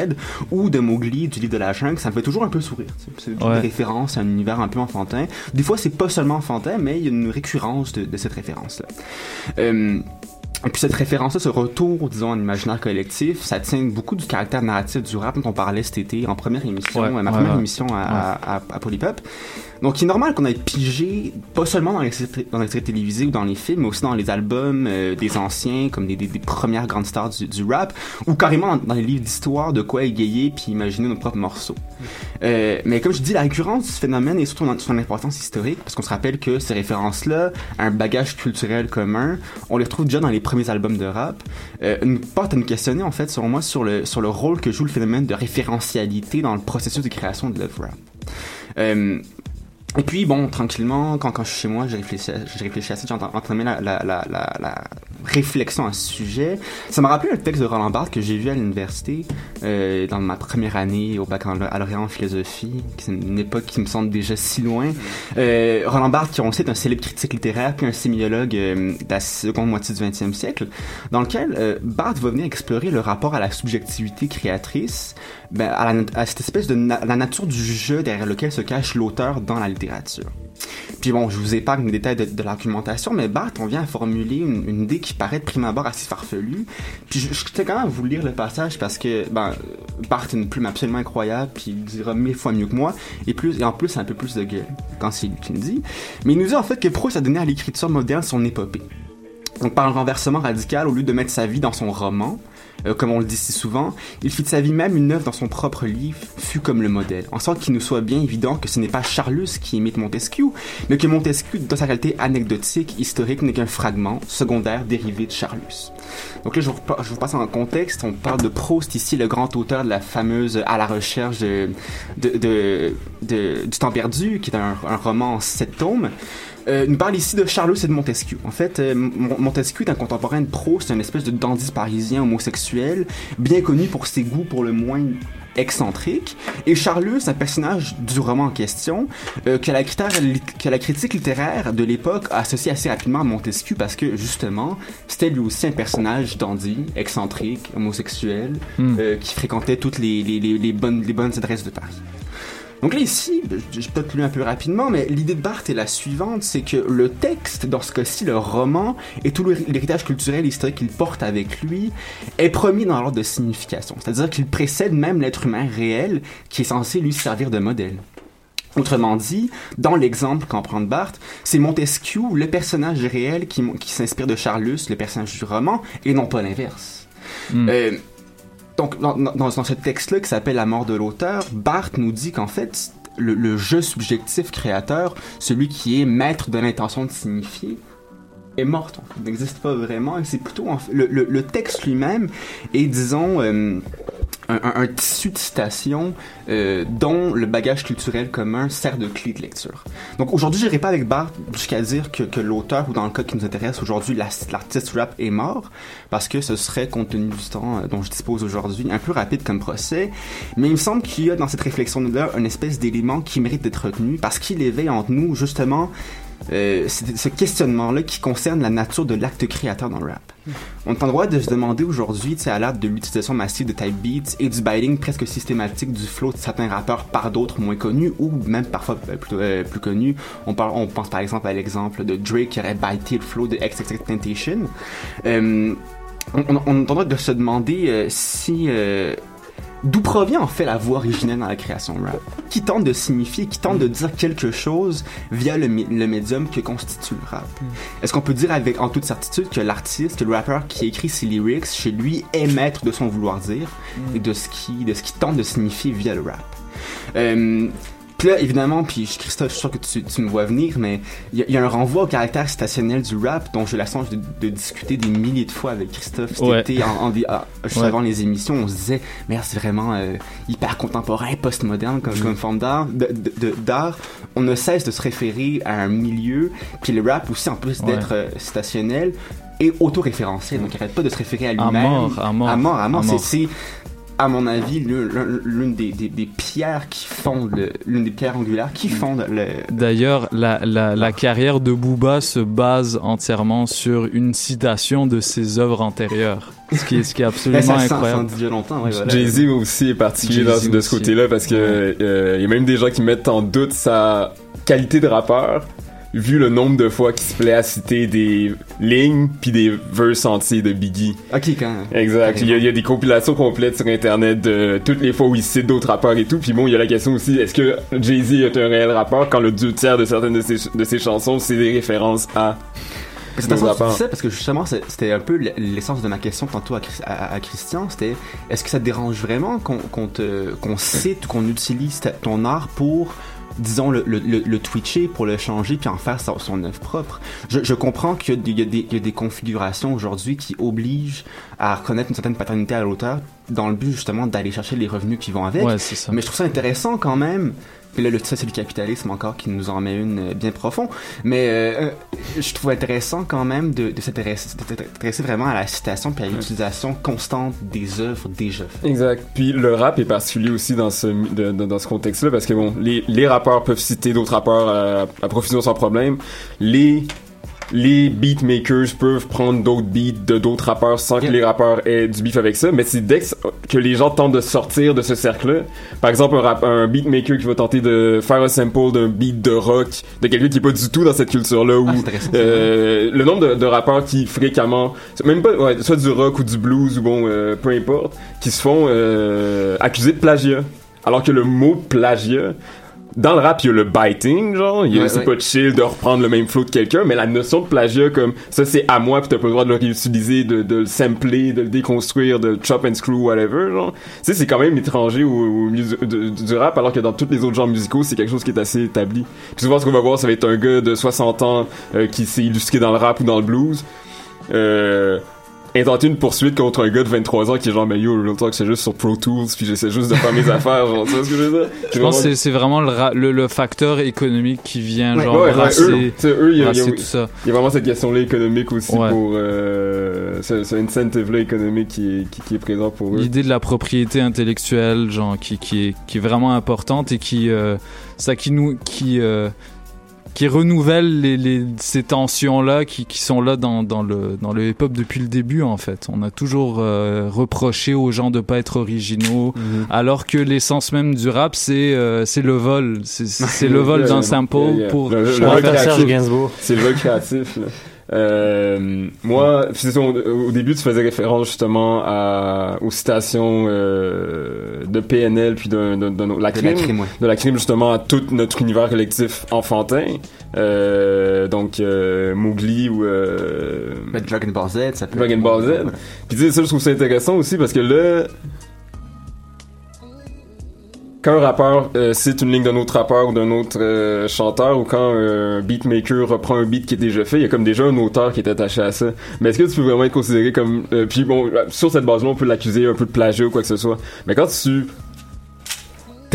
ou de Mowgli du livre de la jungle, ça me fait toujours un peu sourire. C'est Ouais. une référence à un univers un peu enfantin. Des fois, c'est pas seulement enfantin, mais il y a une récurrence de, de cette référence-là. Euh, et puis cette référence-là, ce retour, disons, en imaginaire collectif, ça tient beaucoup du caractère narratif du rap dont on parlait cet été en première émission, Ouais, ma ouais, première ouais. émission à, à, à, à Polypop. Donc il est normal qu'on ait pigé, pas seulement dans les, dans ou dans les films, mais aussi dans les albums euh, des anciens, comme des, premières grandes stars du, du rap, ou carrément dans, les livres d'histoire de quoi égayer puis imaginer nos propres morceaux. Euh, mais comme je dis, la récurrence ce phénomène est surtout son, importance historique, parce qu'on se rappelle que ces références-là, un bagage culturel commun, on les retrouve déjà dans les premiers albums de rap. Euh, nous porte à nous questionner, en fait, selon moi, sur le, sur le rôle que joue le phénomène de référentialité dans le processus de création de l'œuvre rap. Euh, et puis, bon, tranquillement, quand, quand je suis chez moi, je réfléchis à, je réfléchis à ça, entamé la, la, la, la, réflexion à ce sujet. Ça m'a rappelé un texte de Roland Barthes que j'ai vu à l'université euh, dans ma première année au baccalauréat en philosophie. C'est une époque qui me semble déjà si loin. Euh, Roland Barthes, qui on le sait, est un célèbre critique littéraire puis un sémiologue euh, de la seconde moitié du 20e siècle, dans lequel euh, Barthes va venir explorer le rapport à la subjectivité créatrice, ben, à, à cette espèce de la nature du jeu derrière lequel se cache l'auteur dans la littérature. Puis bon, je vous épargne les détails de, de l'argumentation, mais Barthes, on vient à formuler une, idée qui paraît de prime abord assez farfelue. Puis je, je quand même à vous lire le passage parce que, ben, Barthes a une plume absolument incroyable, puis il dira mille fois mieux que moi, et en plus, un peu plus de gueule quand c'est lui qui le dit. Mais il nous dit en fait que Proust a donné à l'écriture moderne son épopée. Donc par un renversement radical, au lieu de mettre sa vie dans son roman, euh, comme on le dit si souvent, il fit de sa vie même une œuvre dans son propre livre, fut comme le modèle, en sorte qu'il nous soit bien évident que ce n'est pas Charlus qui imite Montesquieu, mais que Montesquieu, dans sa réalité anecdotique, historique, n'est qu'un fragment secondaire dérivé de Charlus. Donc là, je vous, passe en contexte. On parle de Proust ici, le grand auteur de la fameuse À la recherche de, de, de- de- du temps perdu, qui est un, un roman en sept tomes. Euh, il nous parle ici de Charlus et de Montesquieu. En fait, euh, Mon- Montesquieu est un contemporain de Proust, un espèce de dandy parisien homosexuel, bien connu pour ses goûts pour le moins excentriques. Et Charlus, un personnage du roman en question, euh, que, la critère- que la critique littéraire de l'époque a associé assez rapidement à Montesquieu parce que, justement, c'était lui aussi un personnage dandy, excentrique, homosexuel, Hmm. euh, qui fréquentait toutes les, les, les, les bonnes, les bonnes adresses de Paris. Donc là, ici, peux te lu un peu rapidement, mais l'idée de Barthes est la suivante, c'est que le texte, dans ce cas-ci, le roman, et tout l'héritage culturel et historique qu'il porte avec lui, est promis dans l'ordre de signification. C'est-à-dire qu'il précède même l'être humain réel qui est censé lui servir de modèle. Autrement dit, dans l'exemple qu'en prend Barthes, c'est Montesquieu, le personnage réel, qui, qui s'inspire de Charlus, le personnage du roman, et non pas l'inverse. Euh, donc, dans, dans, ce texte-là qui s'appelle La mort de l'auteur, Barthes nous dit qu'en fait, le, jeu subjectif créateur, celui qui est maître de l'intention de signifier, est mort. n'existe pas vraiment. C'est plutôt en fait, le texte lui-même est, disons, euh, un, un- tissu de citations euh, dont le bagage culturel commun sert de clé de lecture. Donc aujourd'hui, je n'irai pas avec Barthes jusqu'à dire que, que l'auteur, ou dans le cas qui nous intéresse aujourd'hui, la- l'artiste rap est mort, parce que ce serait, compte tenu du temps euh, dont je dispose aujourd'hui, un peu rapide comme procès. Mais il me semble qu'il y a dans cette réflexion-là une espèce d'élément qui mérite d'être retenu, parce qu'il éveille entre nous, justement, euh, ce questionnement-là qui concerne la nature de l'acte créateur dans le rap. On est en droit de se demander aujourd'hui, à l'âge de l'utilisation massive de type beats et du biting presque systématique du flow de certains rappeurs par d'autres moins connus ou même parfois euh, plutôt euh, plus connus. On, pense par exemple à l'exemple de Drake qui aurait bité le flow de XXXTentacion. Euh, on, on, on est en droit de se demander si... D'où provient en fait la voix originelle dans la création rap? Qui tente de signifier, qui tente de dire quelque chose via le, mé- le médium que constitue le rap? Est-ce qu'on peut dire avec en toute certitude que l'artiste, que le rappeur qui écrit ses lyrics chez lui est maître de son vouloir dire et de ce qui de ce qui tente de signifier via le rap? Euh, puis là, évidemment, puis Christophe, je suis sûr que tu, tu me vois venir, mais il y, a- il y a un renvoi au caractère citationnel du rap dont j'ai la chance de, de discuter des milliers de fois avec Christophe cet Ouais. été, en, en dé- ah, juste Ouais. avant les émissions, on se disait, merde, c'est vraiment euh, hyper contemporain, postmoderne comme, comme forme d'art. On ne cesse de se référer à un milieu, puis le rap aussi, en plus Ouais. d'être euh, citationnel, est autorréférentiel, donc il arrête pas de se référer à lui-même. à mort. À mort, à mort. À mort. C'est, à mon avis, l'un- l'un- l'une des, des, des pierres qui fondent, l'une des pierres angulaires qui fondent le, D'ailleurs, la, la, la carrière de Booba se base entièrement sur une citation de ses œuvres antérieures. Ce qui est, ce qui est [LAUGHS] absolument ça, incroyable. ça en dit déjà longtemps, ouais, voilà. Jay-Z aussi est particulier dans- de ce côté-là parce que euh, il y a même des gens qui mettent en doute sa qualité de rappeur vu le nombre de fois qu'il se plaît à citer des lignes puis des verses entiers de Biggie. Ok, quand Exact. Il y, a, il y a des compilations complètes sur internet de toutes les fois où il cite d'autres rappeurs et tout. Puis bon, il y a la question aussi est-ce que Jay-Z est un réel rappeur quand le deux tiers de certaines de ses, de ses chansons c'est des références à C'est intéressant ça parce que justement c'était un peu l'essence de ma question tantôt à, à- à Christian, c'était est-ce que ça te dérange vraiment qu'on te qu'on cite ou qu'on utilise ton art pour disons le, le, le, le twitcher pour le changer puis en faire son, son œuvre propre. Je, je comprends qu'il y, a des- il y, a des- il y a des configurations aujourd'hui qui obligent à reconnaître une certaine paternité à l'auteur dans le but justement d'aller chercher les revenus qui vont avec. Ouais, ça. Mais je trouve ça intéressant quand même Puis là, le, ça, c'est le capitalisme encore qui nous en met une euh, bien profond. Mais euh, euh, je trouve intéressant quand même de, s'intéresser de s'intéresser vraiment à la citation puis à l'utilisation constante des œuvres déjà faites. Exact. Puis le rap est particulier aussi dans ce de- de- dans ce contexte-là parce que bon, les, les rappeurs peuvent citer d'autres rappeurs à, à profusion sans problème. Les les beatmakers peuvent prendre d'autres beats de d'autres rappeurs sans que les rappeurs aient du beef avec ça, mais c'est dès que, les gens tentent de sortir de ce cercle-là, par exemple un, rap, un beatmaker qui va tenter de faire un sample d'un beat de rock de quelqu'un qui est pas du tout dans cette culture-là, ou euh, le nombre de, de rappeurs qui fréquemment, même pas, ouais, soit du rock ou du blues ou bon, euh, peu importe, qui se font euh, accuser de plagiat, alors que le mot plagiat dans le rap, il y a le biting, genre, il y a- Ouais, c'est ouais. pas chill de reprendre le même flow de quelqu'un, mais la notion de plagiat comme ça c'est à moi puis t'as pas le droit de le réutiliser, de, de le sampler, de le déconstruire, de chop and screw, whatever, genre. Tu sais, c'est quand même étranger au, au de- du rap, alors que dans tous les autres genres musicaux, c'est quelque chose qui est assez établi. Puis souvent, ce qu'on va voir, ça va être un gars de 60 ans euh, qui s'est illustré dans le rap ou dans le blues. Euh, intenter une poursuite contre un gars de 23 ans qui est genre mais yo Real Talk c'est juste sur Pro Tools puis j'essaie juste de faire mes [LAUGHS] affaires genre tu vois ce que je veux dire? Je pense que c'est- vraiment le, ra- le, le facteur économique qui vient Ouais, genre ouais, brasser, eux, eux, il y a, il y a- brasser tout ça. il y a vraiment cette question-là économique aussi Ouais. pour euh, ce, ce incentive-là économique qui est, qui, qui est présent pour eux. L'idée de la propriété intellectuelle, genre qui, qui est qui est vraiment importante et qui euh, ça qui nous qui euh, qui renouvelle les, les ces tensions là qui, qui sont là dans, dans le dans le hip hop depuis le début en fait. On a toujours euh, reproché aux gens de pas être originaux Mhm. alors que l'essence même du rap c'est euh, c'est le vol, c'est [LAUGHS] le vol d'un sample pour. C'est le vol créatif. Euh, moi, au, au début, tu faisais référence justement à, aux citations euh, de PNL puis de, de, de, la De crime, la crime, ouais. de la crime justement à tout notre univers collectif enfantin. Euh, donc Mowgli ou euh, Dragon Ball Z, ça peut. Dragon Ball Z. Puis tu sais, ça, je trouve ça intéressant aussi parce que là, quand un rappeur euh, cite une ligne d'un autre rappeur ou d'un autre euh, chanteur ou quand un beatmaker reprend un beat qui est déjà fait, il y a comme déjà un auteur qui est attaché à ça. Mais est-ce que tu peux vraiment être considéré comme... euh, puis bon, sur cette base-là, on peut l'accuser un peu de plagiat ou quoi que ce soit. Mais quand tu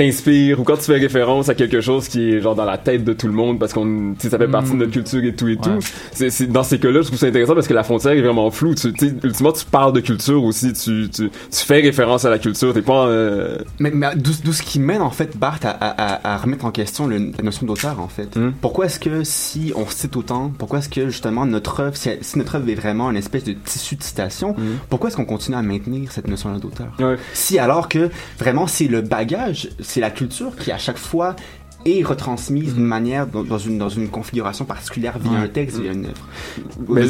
t'inspires ou quand tu fais référence à quelque chose qui est genre dans la tête de tout le monde parce qu'on ça fait partie de notre culture et tout et tout c'est dans ces cas-là je trouve ça intéressant parce que la frontière est vraiment floue tu ultimement tu parles de culture aussi tu tu, tu fais référence à la culture t'es pas euh, Mais, mais d'où ce qui mène en fait Bart à, à, à- à remettre en question le- la notion d'auteur en fait? Hmm. Pourquoi est-ce que si on cite autant, pourquoi est-ce que justement notre œuvre, si, si notre œuvre est vraiment une espèce de tissu de citation, pourquoi est-ce qu'on continue à maintenir cette notion-là d'auteur? Ouais. Si alors que vraiment c'est le bagage, c'est la culture qui à chaque fois est retransmise d'une manière dans, une dans une configuration particulière via Ouais. un texte, via une œuvre. Mais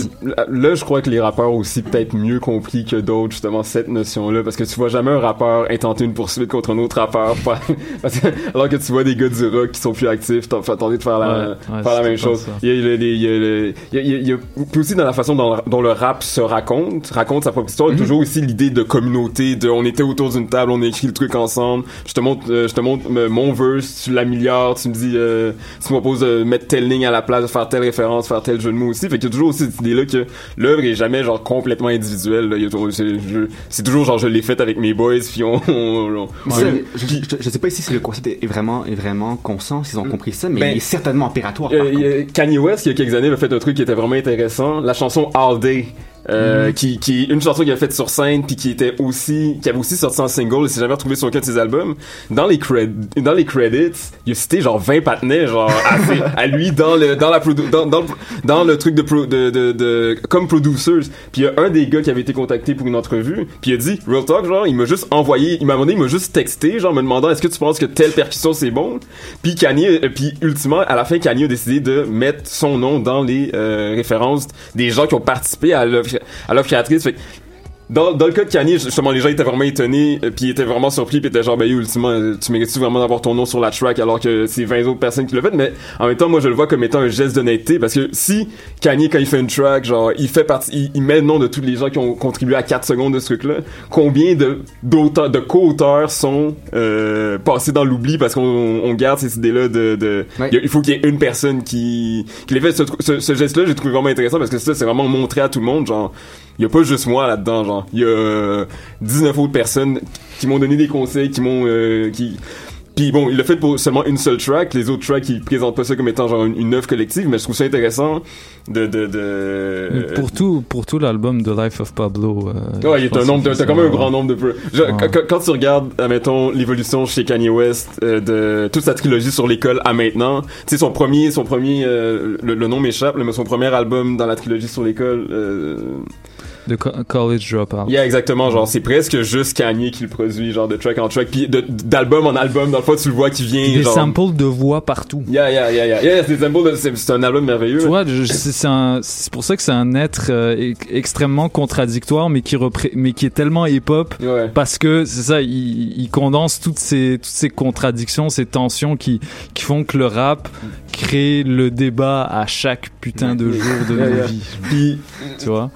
là, je crois que les rappeurs ont aussi peut-être mieux compris que d'autres justement cette notion-là parce que tu vois jamais un rappeur intenter une poursuite contre un autre rappeur [LAUGHS] pas- parce que- alors que tu vois des gars du rock qui sont plus actifs t'en- tenter de faire la, Ouais, ouais, faire la même chose ça. il y a, il y a- il y a- il y a- il y a- il y a- puis aussi dans la façon dont, dont le rap se raconte raconte sa propre histoire a toujours aussi l'idée de communauté de on était autour d'une table on a écrit le truc ensemble je te montre euh, je te montre euh, mon verse tu l'améliores tu me dis euh, tu me proposes de mettre telle ligne à la place de faire telle référence faire tel jeu de mots aussi fait qu'il y a toujours aussi cette idée là que l'œuvre est jamais genre complètement individuelle là. Il y a toujours- c'est toujours genre je l'ai faite avec mes boys puis on, [LAUGHS] on- on- Ça, on- je, je, je sais pas ici si le concept est vraiment, est vraiment conscient, s'ils ont compris ça, mais Ben, il est certainement opératoire. Euh, Kanye West, il y a quelques années, a fait un truc qui était vraiment intéressant. La chanson All Day. Euh, qui, qui une chanson qu'il a faite sur scène puis qui était aussi qui avait aussi sorti en single et s'est jamais retrouvé sur aucun de ses albums. Dans les cred dans les credits il a cité genre 20 patinets genre à, lui dans le dans la dans, dans, dans le truc de, pro- de, de, de comme producers. Puis il y a un des gars qui avait été contacté pour une entrevue puis il a dit real talk genre il m'a juste envoyé il m'a demandé il m'a juste texté genre me demandant est-ce que tu penses que telle percussion c'est bon? Puis Kanye euh, puis ultimement à la fin Kanye a décidé de mettre son nom dans les euh, références des gens qui ont participé à l'œuvre à l'œuvre créatrice fait que dans, dans le cas de Kanye, justement, les gens étaient vraiment étonnés, euh, puis étaient vraiment surpris, puis étaient genre, ben, ultimement, euh, tu mérites-tu vraiment d'avoir ton nom sur la track alors que c'est 20 autres personnes qui l'ont fait, mais en même temps, moi, je le vois comme étant un geste d'honnêteté, parce que si Kanye, quand il fait une track, genre, il fait partie, il, il met le nom de tous les gens qui ont contribué à 4 secondes de ce truc-là, combien de, d'auteurs, de co-auteurs sont, euh, passés dans l'oubli parce qu'on on garde ces idées-là de, de, il faut qu'il y ait une personne qui, qui l'ait fait. Ce, ce, ce geste-là, j'ai trouvé vraiment intéressant parce que ça, c'est vraiment montré à tout le monde, genre, il y a pas juste moi là-dedans, genre. Il y a euh, 19 autres personnes qui m'ont donné des conseils, qui m'ont... euh, qui... Puis bon, il l'a fait pour seulement une seule track. Les autres tracks, ils présentent pas ça comme étant genre une, une œuvre collective, mais je trouve ça intéressant de de de. Pour tout, pour tout l'album de Life of Pablo. euh, Ouais, il y a un nombre, t'as c'est quand même un grand nombre de peu. Je- Ouais. quand, quand tu regardes, admettons, l'évolution chez Kanye West euh, de toute sa trilogie sur l'école à maintenant, tu sais son premier, son premier, euh, le, le nom m'échappe, mais son premier album dans la trilogie sur l'école. De co- College Dropout. Yeah, exactement. Genre, c'est presque juste Kanye qui le produit, genre de track en track, puis d'album en album. Dans le fond, tu le vois qui vient. Des genre... samples de voix partout. Yeah, yeah, yeah, yeah. Yeah, c'est des samples c'est un album merveilleux. Tu vois, c'est pour ça que c'est un être euh, extrêmement contradictoire, mais qui mais qui est tellement hip-hop parce que c'est ça, il, il condense toutes ces toutes ces contradictions, ces tensions qui qui font que le rap crée le débat à chaque putain de jour de [LAUGHS] nos vies. Puis, tu vois?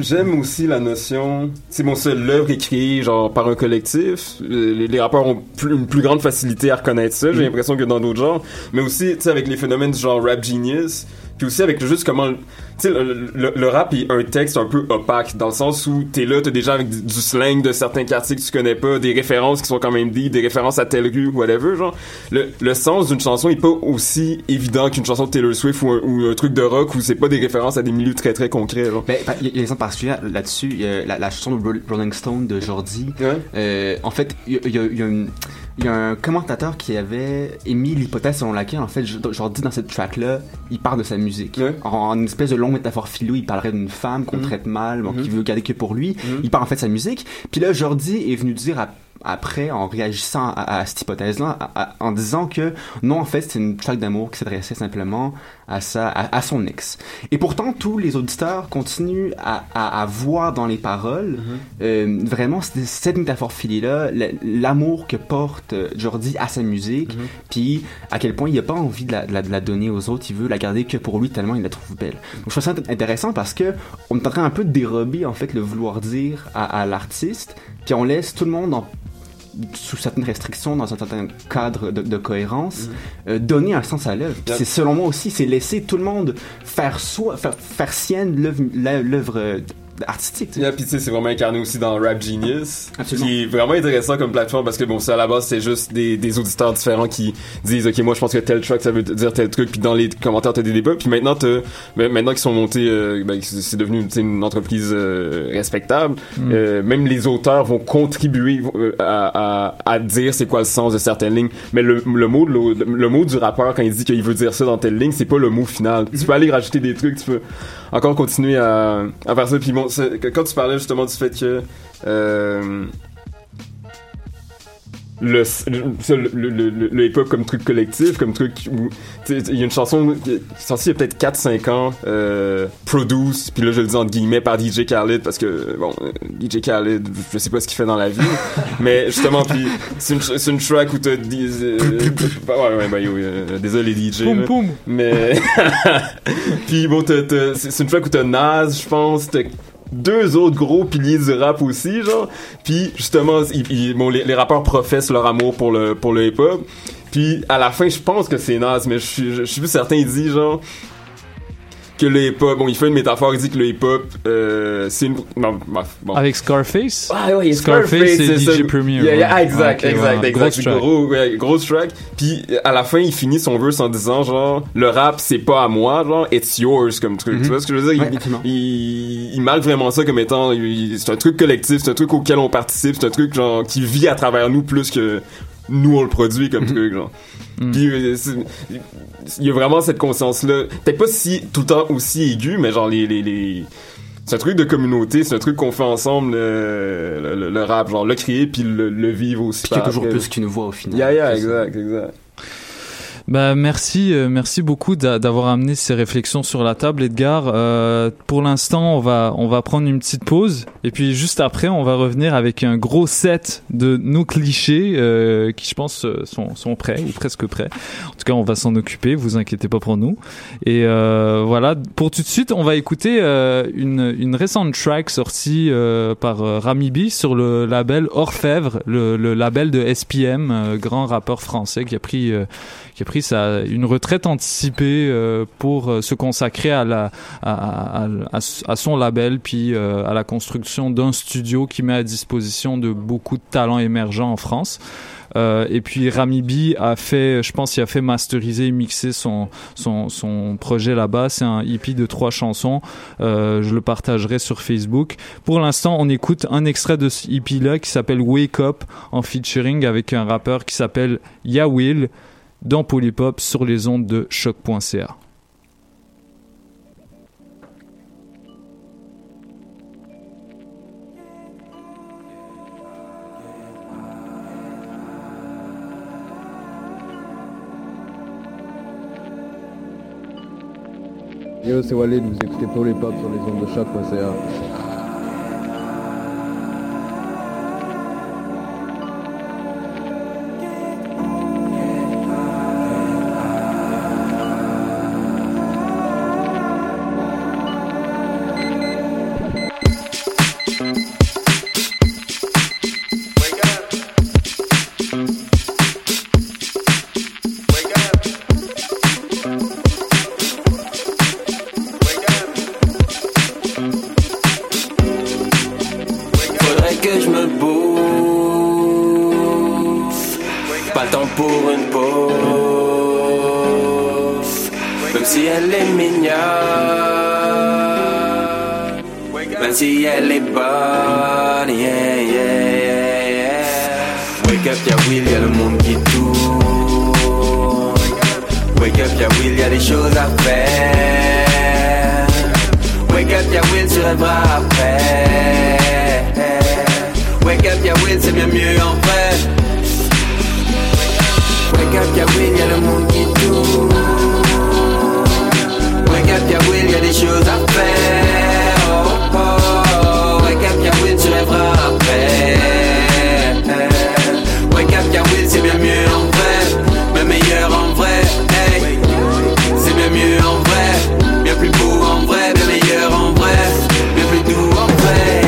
J'aime aussi la notion, c'est mon seul l'œuvre est créée genre par un collectif. Euh, Les, les rappeurs ont plus- une plus grande facilité à reconnaître ça, j'ai Mm. l'impression que dans d'autres genres. Mais aussi, tu sais, avec les phénomènes du genre rap genius, puis aussi avec juste comment, tu sais, le, le- le rap est un texte un peu opaque dans le sens où t'es là, t'as des gens avec du, du slang de certains quartiers que tu connais pas, des références qui sont quand même dites, des références à telle rue, whatever, genre. Le, le sens d'une chanson est pas aussi évident qu'une chanson de Taylor Swift ou un, ou un truc de rock où c'est pas des références à des milieux très très concrets, genre. Ben, il y a là-dessus. La, la chanson de Ro- Rolling Stone de Jordi. Euh, en fait, il y a, y a une- il y a un commentateur qui avait émis l'hypothèse selon laquelle, en fait, Jordi, dans cette track-là, il parle de sa musique. En, en une espèce de longue métaphore philo, il parlerait d'une femme qu'on Mhm. traite mal, bon, Mhm. qui veut garder que pour lui. Mhm. Il parle en fait de sa musique. Puis là, Jordi est venu dire à- après, en réagissant à, à cette hypothèse-là, en disant que non, en fait, c'est une track d'amour qui s'adressait simplement à, sa, à, à son ex. Et pourtant, tous les auditeurs continuent à, à, à voir dans les paroles euh, vraiment cette, cette métaphore filée-là, l- l'amour que porte euh, Jordi à sa musique, puis à quel point il n'a pas envie de la, de la- de la donner aux autres, il veut la garder que pour lui tellement il la trouve belle. Donc je trouve ça intéressant parce que on est en train un peu de dérober en fait le vouloir dire à, à l'artiste, puis on laisse tout le monde en sous certaines restrictions, dans un certain cadre de, de cohérence, euh, donner un sens à l'œuvre. C'est selon moi aussi, c'est laisser tout le monde faire soi, faire, faire sienne l'œuvre euh, artistique. tu sais. Yeah, puis tu sais, c'est vraiment incarné aussi dans Rap Genius, Absolument. qui est vraiment intéressant comme plateforme parce que bon, ça à la base c'est juste des, des auditeurs différents qui disent ok moi je pense que tel track ça veut dire tel truc, puis dans les commentaires t'as des débats, puis maintenant t'as ben, maintenant qu'ils sont montés, euh, ben, c'est c'est devenu une entreprise euh, respectable, Mm. euh, même les auteurs vont contribuer euh, à, à, à dire c'est quoi le sens de certaines lignes, mais le, le mot de l'au- le mot du rappeur quand il dit qu'il veut dire ça dans telle ligne, c'est pas le mot final. Tu peux aller rajouter des trucs, tu peux encore continuer à, à faire ça. Puis bon, quand tu parlais justement du fait que euh, le, le, le, le, le hip-hop comme truc collectif, comme truc où il y a une chanson qui est sortie il y a peut-être 4-5 ans, euh, produce, puis là je le dis entre guillemets par DJ Khaled parce que bon, euh, DJ Khaled, je sais pas ce qu'il fait dans la vie, [LAUGHS] mais justement puis c'est une, une track où t'as euh, ouais ouais bah yo, euh, désolé DJ, Poum, poum. mais [LAUGHS] puis bon c'est une track où t'as Nas, je pense, t'as deux autres gros piliers du rap aussi genre. Puis justement ils- ils- bon, les, rappeurs professent leur amour pour le pour le hip hop puis à la fin je pense que c'est Nas mais je suis je suis plus certain il dit genre que le hip hop bon il fait une métaphore il dit que le hip hop euh, c'est une bref, bon. Avec Scarface? Ah ouais, Scarface, c'est ça. DJ Premier. Yeah, yeah, exact, Ok, exact, ouais, exact. grosse track. Gros, ouais, grosse track. Puis à la fin, il finit son verse en disant genre le rap c'est pas à moi, genre it's yours comme truc. Tu vois ce que je veux dire? Ouais, il, il, il marque vraiment ça comme étant c'est un truc collectif, c'est un truc auquel on participe, c'est un truc genre qui vit à travers nous plus que nous on le produit comme truc genre. Puis euh, il y a vraiment cette conscience là, peut-être pas si tout le temps aussi aigu, mais genre les les, les c'est un truc de communauté, c'est un truc qu'on fait ensemble, le, le- rap, genre le créer puis le, le vivre aussi. Puis qu'il y a toujours plus qu'une voix au final. Yeah, yeah, exact, exact. Bah merci, euh, merci beaucoup d'a- d'avoir amené ces réflexions sur la table, Edgar. Euh, pour l'instant, on va on va prendre une petite pause et puis juste après, on va revenir avec un gros set de nos clichés euh, qui, je pense, euh, sont sont prêts ou presque prêts. En tout cas, on va s'en occuper. Vous inquiétez pas pour nous. Et euh, voilà, pour tout de suite, on va écouter une une récente track sortie par Rami B sur le label Orfèvre, le, le label de SPM, grand rappeur français qui a pris qui a pris sa, une retraite anticipée euh, pour euh, se consacrer à, son label, puis euh, à la construction d'un studio qui met à disposition de beaucoup de talents émergents en France. Et puis Rami B a fait, je pense, il a fait masteriser et mixer son projet là-bas. C'est un EP de trois chansons. Je le partagerai sur Facebook. Pour l'instant, on écoute un extrait de ce EP là qui s'appelle Wake Up en featuring avec un rappeur qui s'appelle Ya Will dans Polypop sur les ondes de choc.ca. Yo, c'est Walid, vous écoutez Paul et Pop sur les ondes de choc.ca. Même si elle est mignonne. Même si elle est bonne. Yeah, yeah, yeah. Wake up, y'a Will, y'a le monde qui tourne. Wake up, y'a Will, y'a des choses à faire. Wake up, y'a Will, tu rêveras après. Wake up, y'a Will, c'est bien mieux en vrai. Wake up, y'a le monde qui tourne. Wake up, y'a des choses à faire. Oh, oh. Wake up, y'a Will, tu rêveras après. Wake up, Will, c'est bien mieux en vrai. Mais meilleur en vrai. Hey. C'est bien mieux en vrai. Bien plus beau en vrai. Bien meilleur en vrai. Bien plus doux en vrai.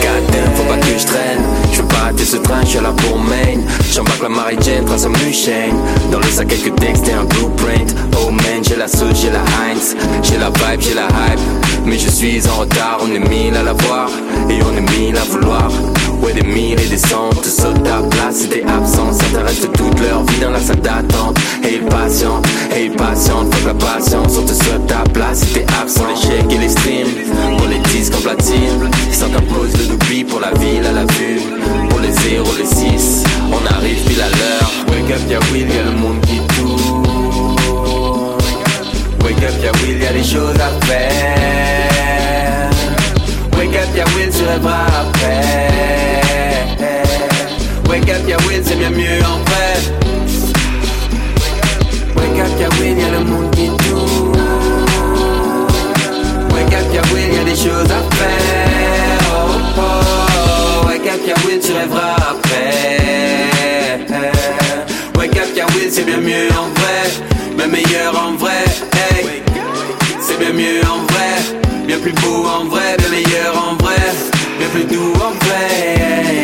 Goddamn, faut pas que je traîne. Je veux pas rater ce train, je suis là pour Maine. J'embarque la Mary Jane, trace un Mushane. Dans le sac, quelques textes et un blueprint. Oh man, j'ai la sauce, j'ai la Heinz. J'ai la vibe, j'ai la hype. Mais je suis en retard, on est mille à la voir. Et on est mille à vouloir. Ouais, des mille et des cents, te saute ta place? Et t'es absent. Ça te reste toute leur vie dans la salle d'attente. Patientent, et ils patientent, faut la patience. On te saute ta place et t'es absent. Les chèques et les streams, pour les disques en platine. Sans t'impose le doubli pour la ville à la vue. Pour les zéros, les six, on arrive pile à l'heure. Wake up, y'a Will, y'a le monde qui tourne. Wake up, y'a Will, y'a des choses à faire. Wake up, y'a Will, tu rêveras après. Wake up, y'a Will, c'est bien mieux en vrai. Wake up, y'a Will, y'a le monde qui tourne. Wake up, y'a Will, y'a des choses à faire. Oh, oh. Wake up, y'a Will, tu rêveras après. Wake up, y'a Will, c'est bien mieux en vrai. Mais meilleur en vrai. Hey. C'est bien mieux en vrai. Plus beau en vrai. Bien meilleur en vrai. Bien plus doux en vrai.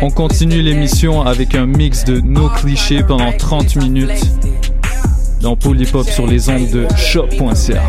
On continue l'émission avec un mix de nos clichés pendant 30 minutes. dans Polypop sur les ondes de choc.ca.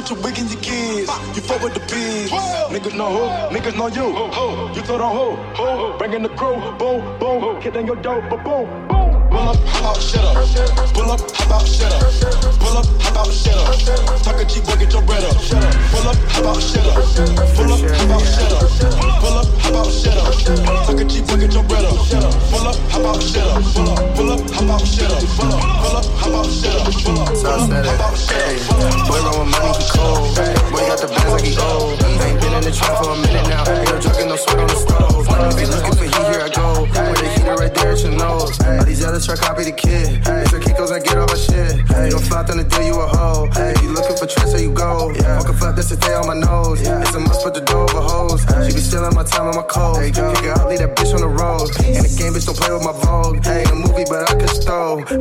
pull up and shoot at your wig and your kids. You fuck with the pigs. Niggas know who, niggas know you. You told on who, who. Bringing the crew, boom, boom. Hit on your dope, but boom, boom. Pull up, hop out, shut up. Pull up, hop out, shut up. Pull up, hop out, shut up. Talk a cheap boy, get your bread up. Pull up, hop out, shut up. Pull up, hop out, shut up. Pull up, hop out, shut up. Talk a cheap boy, get your bread up. Pull up, hop out, shut up. Pull up, pull up, hop out, shut up. Pull up, hop out, shut up, pull up, hop out, shut up.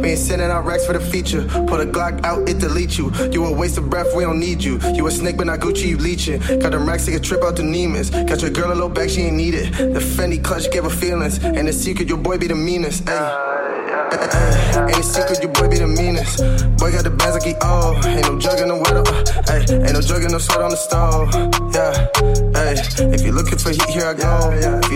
Ain't sending out racks for the feature. Put a Glock out, it delete you. You a waste of breath, we don't need you. You a snake, but not Gucci, you leeching. Got them racks, take a trip out to Neiman's. Got your girl a little bag, she ain't need it. The Fendi clutch gave her feelings. And the secret, your boy be the meanest. Ayy. Ain't a secret, your boy be the meanest. Boy got the bands like he old. Ain't no drug in the weather. Uh, ay, ain't no drug in no sweat on the stove. Yeah, ay. If you looking for heat, here I go. If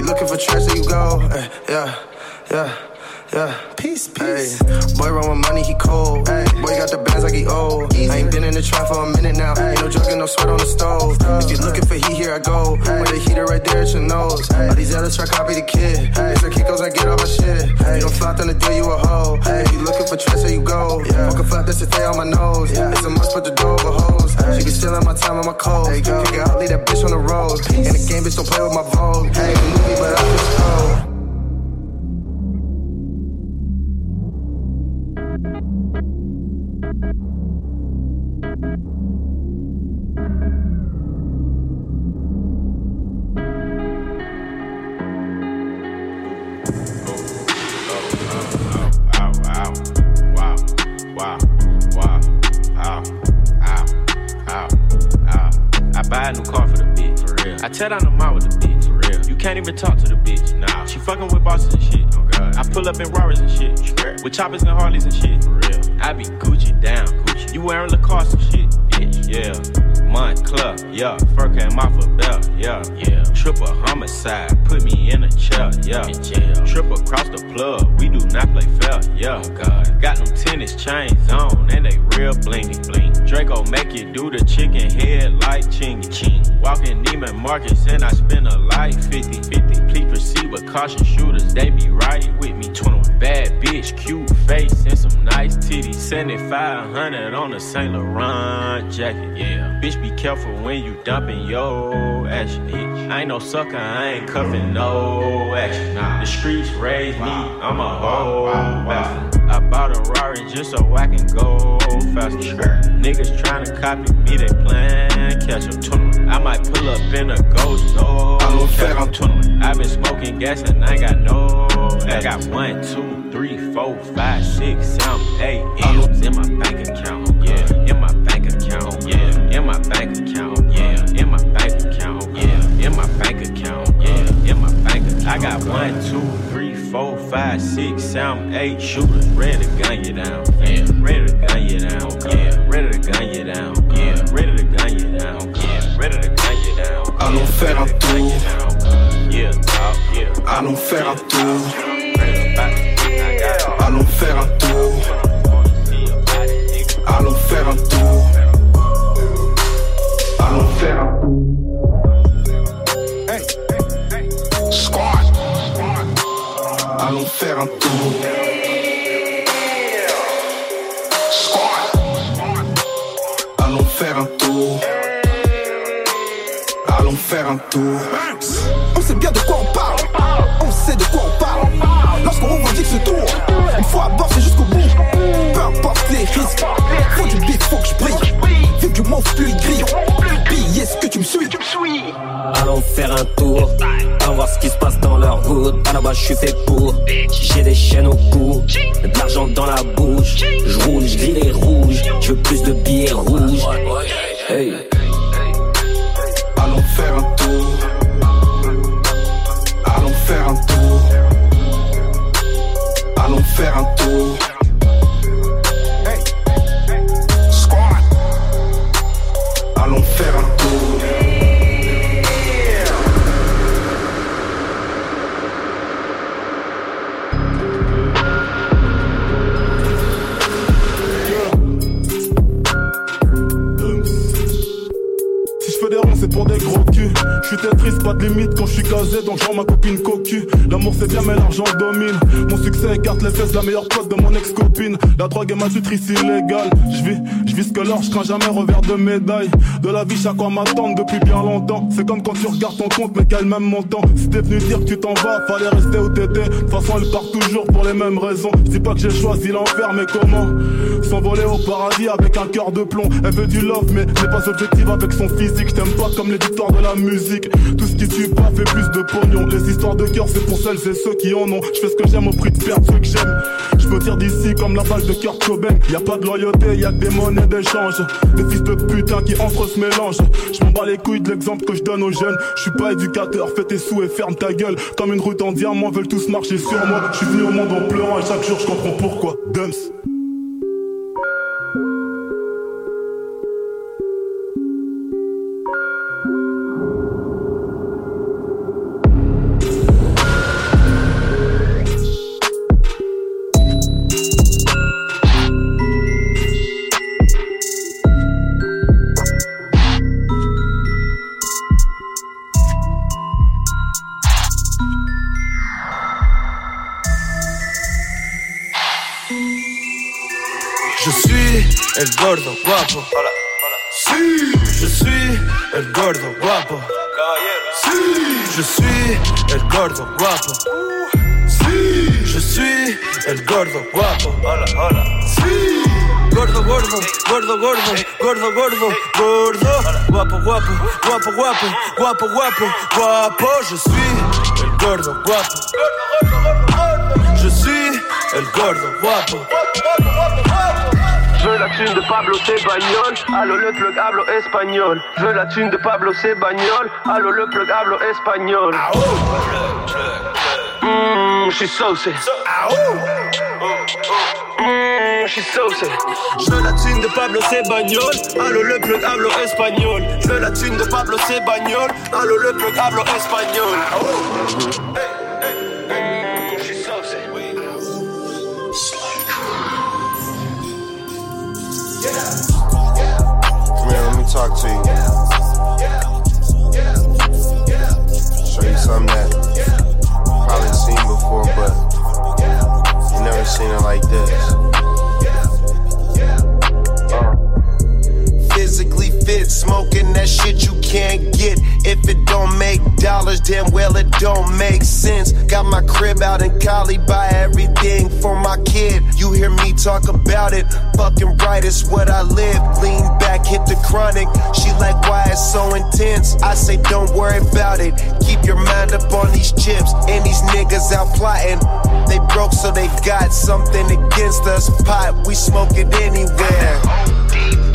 looking for heat, here I go. With the heater right there at your nose. All these others try copy the kid. The Kiko's I get all my shit. You don't flop on the deal, you a hoe. If you looking for tricks, there you go. Fuck a flap, that's the stay on my nose. It's a must put the door over hose. She be stealing my time and my clothes. Kick her out, leave that bitch on the road. And the game bitch don't play with my vogue. Hey, movie, but I just told. Tear down the mall with the bitch. For real. You can't even talk to the bitch. Nah. She fucking with bosses and shit. Oh god. I pull up in Rarers and shit. Sure. With choppers and Harleys and shit. For real. I be Gucci down. Gucci. You wearing Lacoste and shit. Bitch. Yeah. Montclair, yeah. Fur came off a belt, yeah. Yeah. Triple homicide, put me in a chair, yeah. In jail. Triple across the plug, we do not play fair, yeah. Oh God. Got them tennis chains on, and they real blingy bling. Draco make you do the chicken head like chingy ching. Walking Neiman Marcus, and I spend a life 50 50. Please proceed with caution shooters, they be right with me. 21 bad bitch, cute face, and some nice titties. 7500 on a Saint Laurent jacket, yeah. Bitch, be careful when you dumping your action. Bitch. I ain't no sucker, I ain't cuffing no action. Nah. The streets raised me, I'm a whole bastard. I bought a Rari just so I can go faster. Niggas tryna copy me, they plan catch up. I might pull up in a ghost, no. catch up. i been smoking gas and I ain't got no. I got one, two, three, four, five, six, seven, eight M's in my bank account. Yeah, in my bank account. Yeah, in my bank account. Yeah, in my bank account. Yeah, in my bank account. Yeah, in my bank account. I got one, two, three, four, five, six, seven, eight shooters ready to gun you down. Yeah, ready to gun you down. Yeah, ready to gun you down. Yeah, ready to gun you down. Yeah, ready to gun you down. Allons faire un tour. Yeah, dog, yeah. Allons faire un tour. Allons faire un tour. Allons faire un tour. Allons faire un tour. Allons faire un tour. Allons faire un tour. Allons faire un tour. On sait bien de quoi on parle. On sait de quoi on parle. Lorsqu'on revendique ce tour, une fois à les risques. Faut du beat, faut que je brille. Vu que mon flux il grille. Billet, est-ce que tu me suis? Allons faire un tour, à voir ce qui se passe dans leur hood. À la base, je suis fait pour. J'ai des chaînes au cou, de l'argent dans la bouche. Je roule, je grille les rouges. Je veux plus de billets rouges. Hey. Allons faire un tour. Allons faire un tour. Allons faire un tour. trop culs. Je suis Tetris, pas de limite quand je suis casé, donc je ma copine cocu. L'amour c'est bien, mais l'argent domine. Mon succès écarte les fesses, la meilleure pote de mon ex-copine. La drogue est ma tutrice illégale. Je vis, ce que l'or, je crains jamais revers de médaille. De la vie, chaque quoi m'attendre depuis bien longtemps. C'est comme quand tu regardes ton compte, mais quel même montant. Si t'es venu dire que tu t'en vas, fallait rester où t'étais. De toute façon, elle part toujours pour les mêmes raisons. Je pas que j'ai choisi l'enfer, mais comment S'envoler au paradis avec un cœur de plomb? Elle veut du love, mais n'est pas objective avec son physique. Je t'aime pas comme les victoires de la musique. Tout ce qui tue pas fait plus de pognon. Les histoires de cœur, c'est pour celles et ceux qui en ont. Je fais ce que j'aime au prix de perdre ceux que j'aime. Je me tire d'ici comme la balle de Kurt Cobain. Y a pas de loyauté, y a des monnaies d'échange. Des fils de putain qui entre se mélangent. Je m'en bats les couilles de l'exemple que je donne aux jeunes. Je suis pas éducateur, fais tes sous et ferme ta gueule. Comme une route en diamant, veulent tous marcher sur moi. Je suis venu au monde en pleurant et chaque jour je comprends pourquoi. Dumps. Gordo guapo. Si, je suis el gordo guapo. Si, je suis el gordo guapo. Si, je suis el gordo guapo. Hola, hola. Si, gordo, gordo, gordo, gordo, gordo, gordo, gordo. Guapo, guapo, guapo, guapo, guapo, guapo, guapo. Je suis el gordo guapo. Je suis el gordo guapo. Je veux la thune de Pablo c'est bagnole, allo le plug hablo espagnol. Je veux la thune de Pablo c'est bagnole, allo le plug hablo espagnol. Mmm, je suis saucé. Mmm, je veux la thune de Pablo Cebagnol. Allo le plug hablo espagnol. Je veux la thune de Pablo Cebagnol. Allo le plug hablo espagnol. Je Come here, let me talk to you. Show you something that probably seen before, but you never seen it like this. Physically fit, smoking that shit you can't get. If it don't make dollars, damn well it don't make sense. Got my crib out in Cali, buy everything for my kid. You hear me talk about it, fucking right, it's what I live. Lean back, hit the chronic. She like, why it's so intense? I say, don't worry about it. Keep your mind up on these chips. And these niggas out plotting. They broke, so they got something against us. Pot, we smoke it anywhere.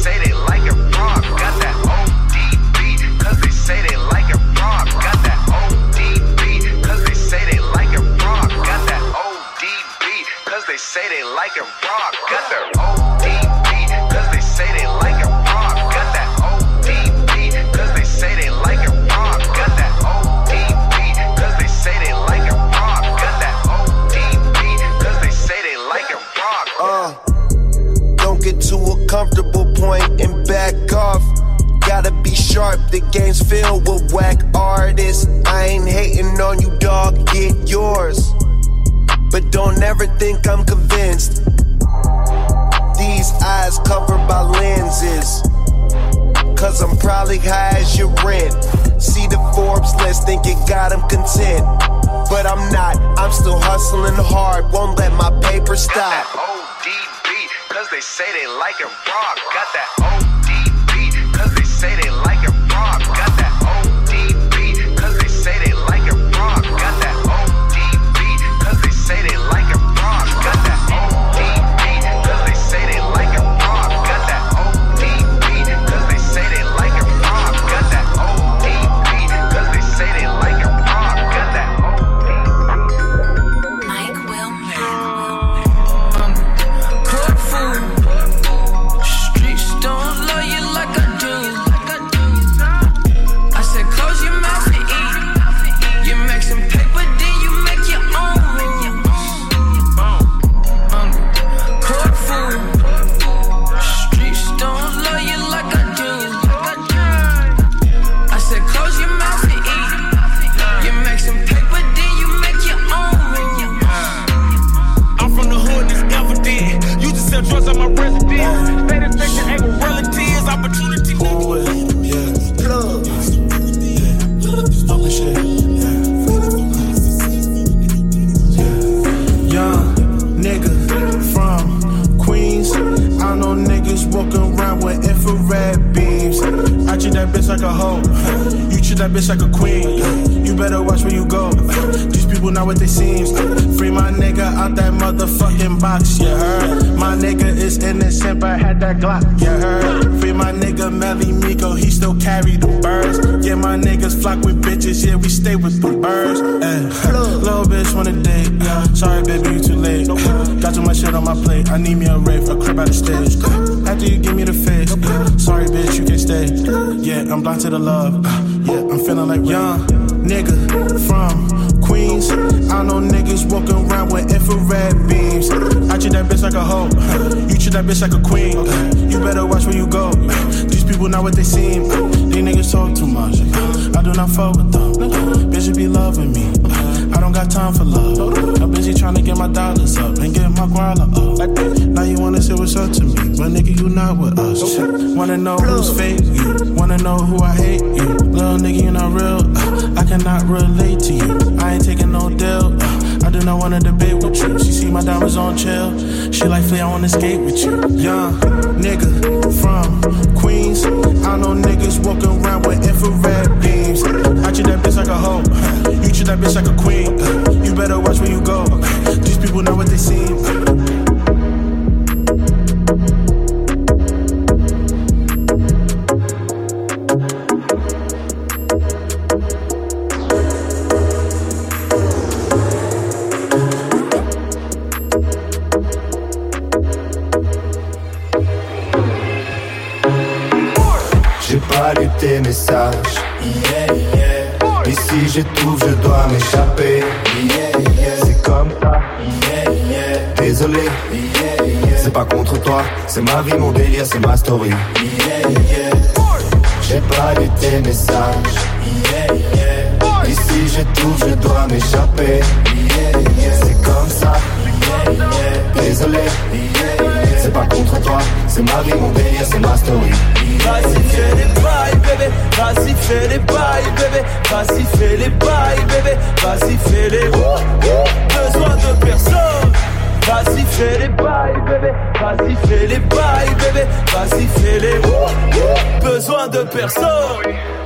Say they like it raw. Got that ODB. Cause they say they like it raw. Got that ODB. Cause they say they like it raw. Got that ODB. Cause they say they like it raw. Got that ODB. Cause they say they like it raw. Got that ODB. Cause they say they like it raw. Got that ODB. Cause they say they like it raw. Got that ODB. Cause they say they like it raw. Uh, don't get too comfortable point and back off. Gotta be sharp, the game's filled with whack artists. I ain't hating on you, dog, get yours. But don't ever think I'm convinced. These eyes covered by lenses. Cause I'm probably high as your rent. See the Forbes list, think it got him content. But I'm not, I'm still hustling hard, won't let my paper stop. Cause they say they like it raw. Got that ODB, cause they say they like like a queen. You better watch where you go. These people not what they seem. Free my nigga out that motherfucking box, you heard? My nigga is innocent, but had that Glock, you heard? Free my nigga Melly Miko, he still carry the birds. Yeah, my niggas flock with bitches, yeah, we stay with the birds. Eh. [LAUGHS] Little bitch wanna date, yeah. Sorry, baby, you too late. Got too much shit on my plate, I need me a rave, a crib out of stage. After you give me the face, sorry, bitch, you can't stay. Yeah, I'm blind to the love, feeling like young nigga from Queens. I know niggas walking around with infrared beams. I treat that bitch like a hoe. You treat that bitch like a queen. You better watch where you go. These people not what they seem. These niggas talk too much. I do not fuck with them. Bitches be loving me. Got time for love. I'm busy trying to get my dollars up and get my guala up. Now you wanna say what's up to me, but nigga, you not with us. Wanna know who's fake? You wanna know who I hate? You little nigga, you not real. Uh, I cannot relate to you. I ain't taking no deal. Uh, I do not wanna debate with you. She see my diamonds on chill. She like Flea, I wanna skate with you. Young nigga from Queens. I know niggas walking around with infrared beams. I treat that bitch like a hoe. You treat that bitch like a queen. You better watch where you go. These people know what they. J'ai pas lu tes messages Si j'étouffe, je dois m'échapper. Yeah, yeah. C'est comme ça. Yeah. Désolé. C'est pas contre toi, c'est ma vie, mon délire, c'est ma story. J'ai pas lu tes messages. Et si j'étouffe, je dois m'échapper. C'est comme ça. Désolé. C'est pas contre toi, c'est ma vie, mon délire, c'est ma story. Vas-y fais les bails bébé. Vas-y fais les bails bébé. Vas-y fais les bails bébé. Vas-y fais les Besoin de personne. Vas-y fais les bails bébé. Vas-y fais les bails bébé. Vas-y fais les Besoin de personne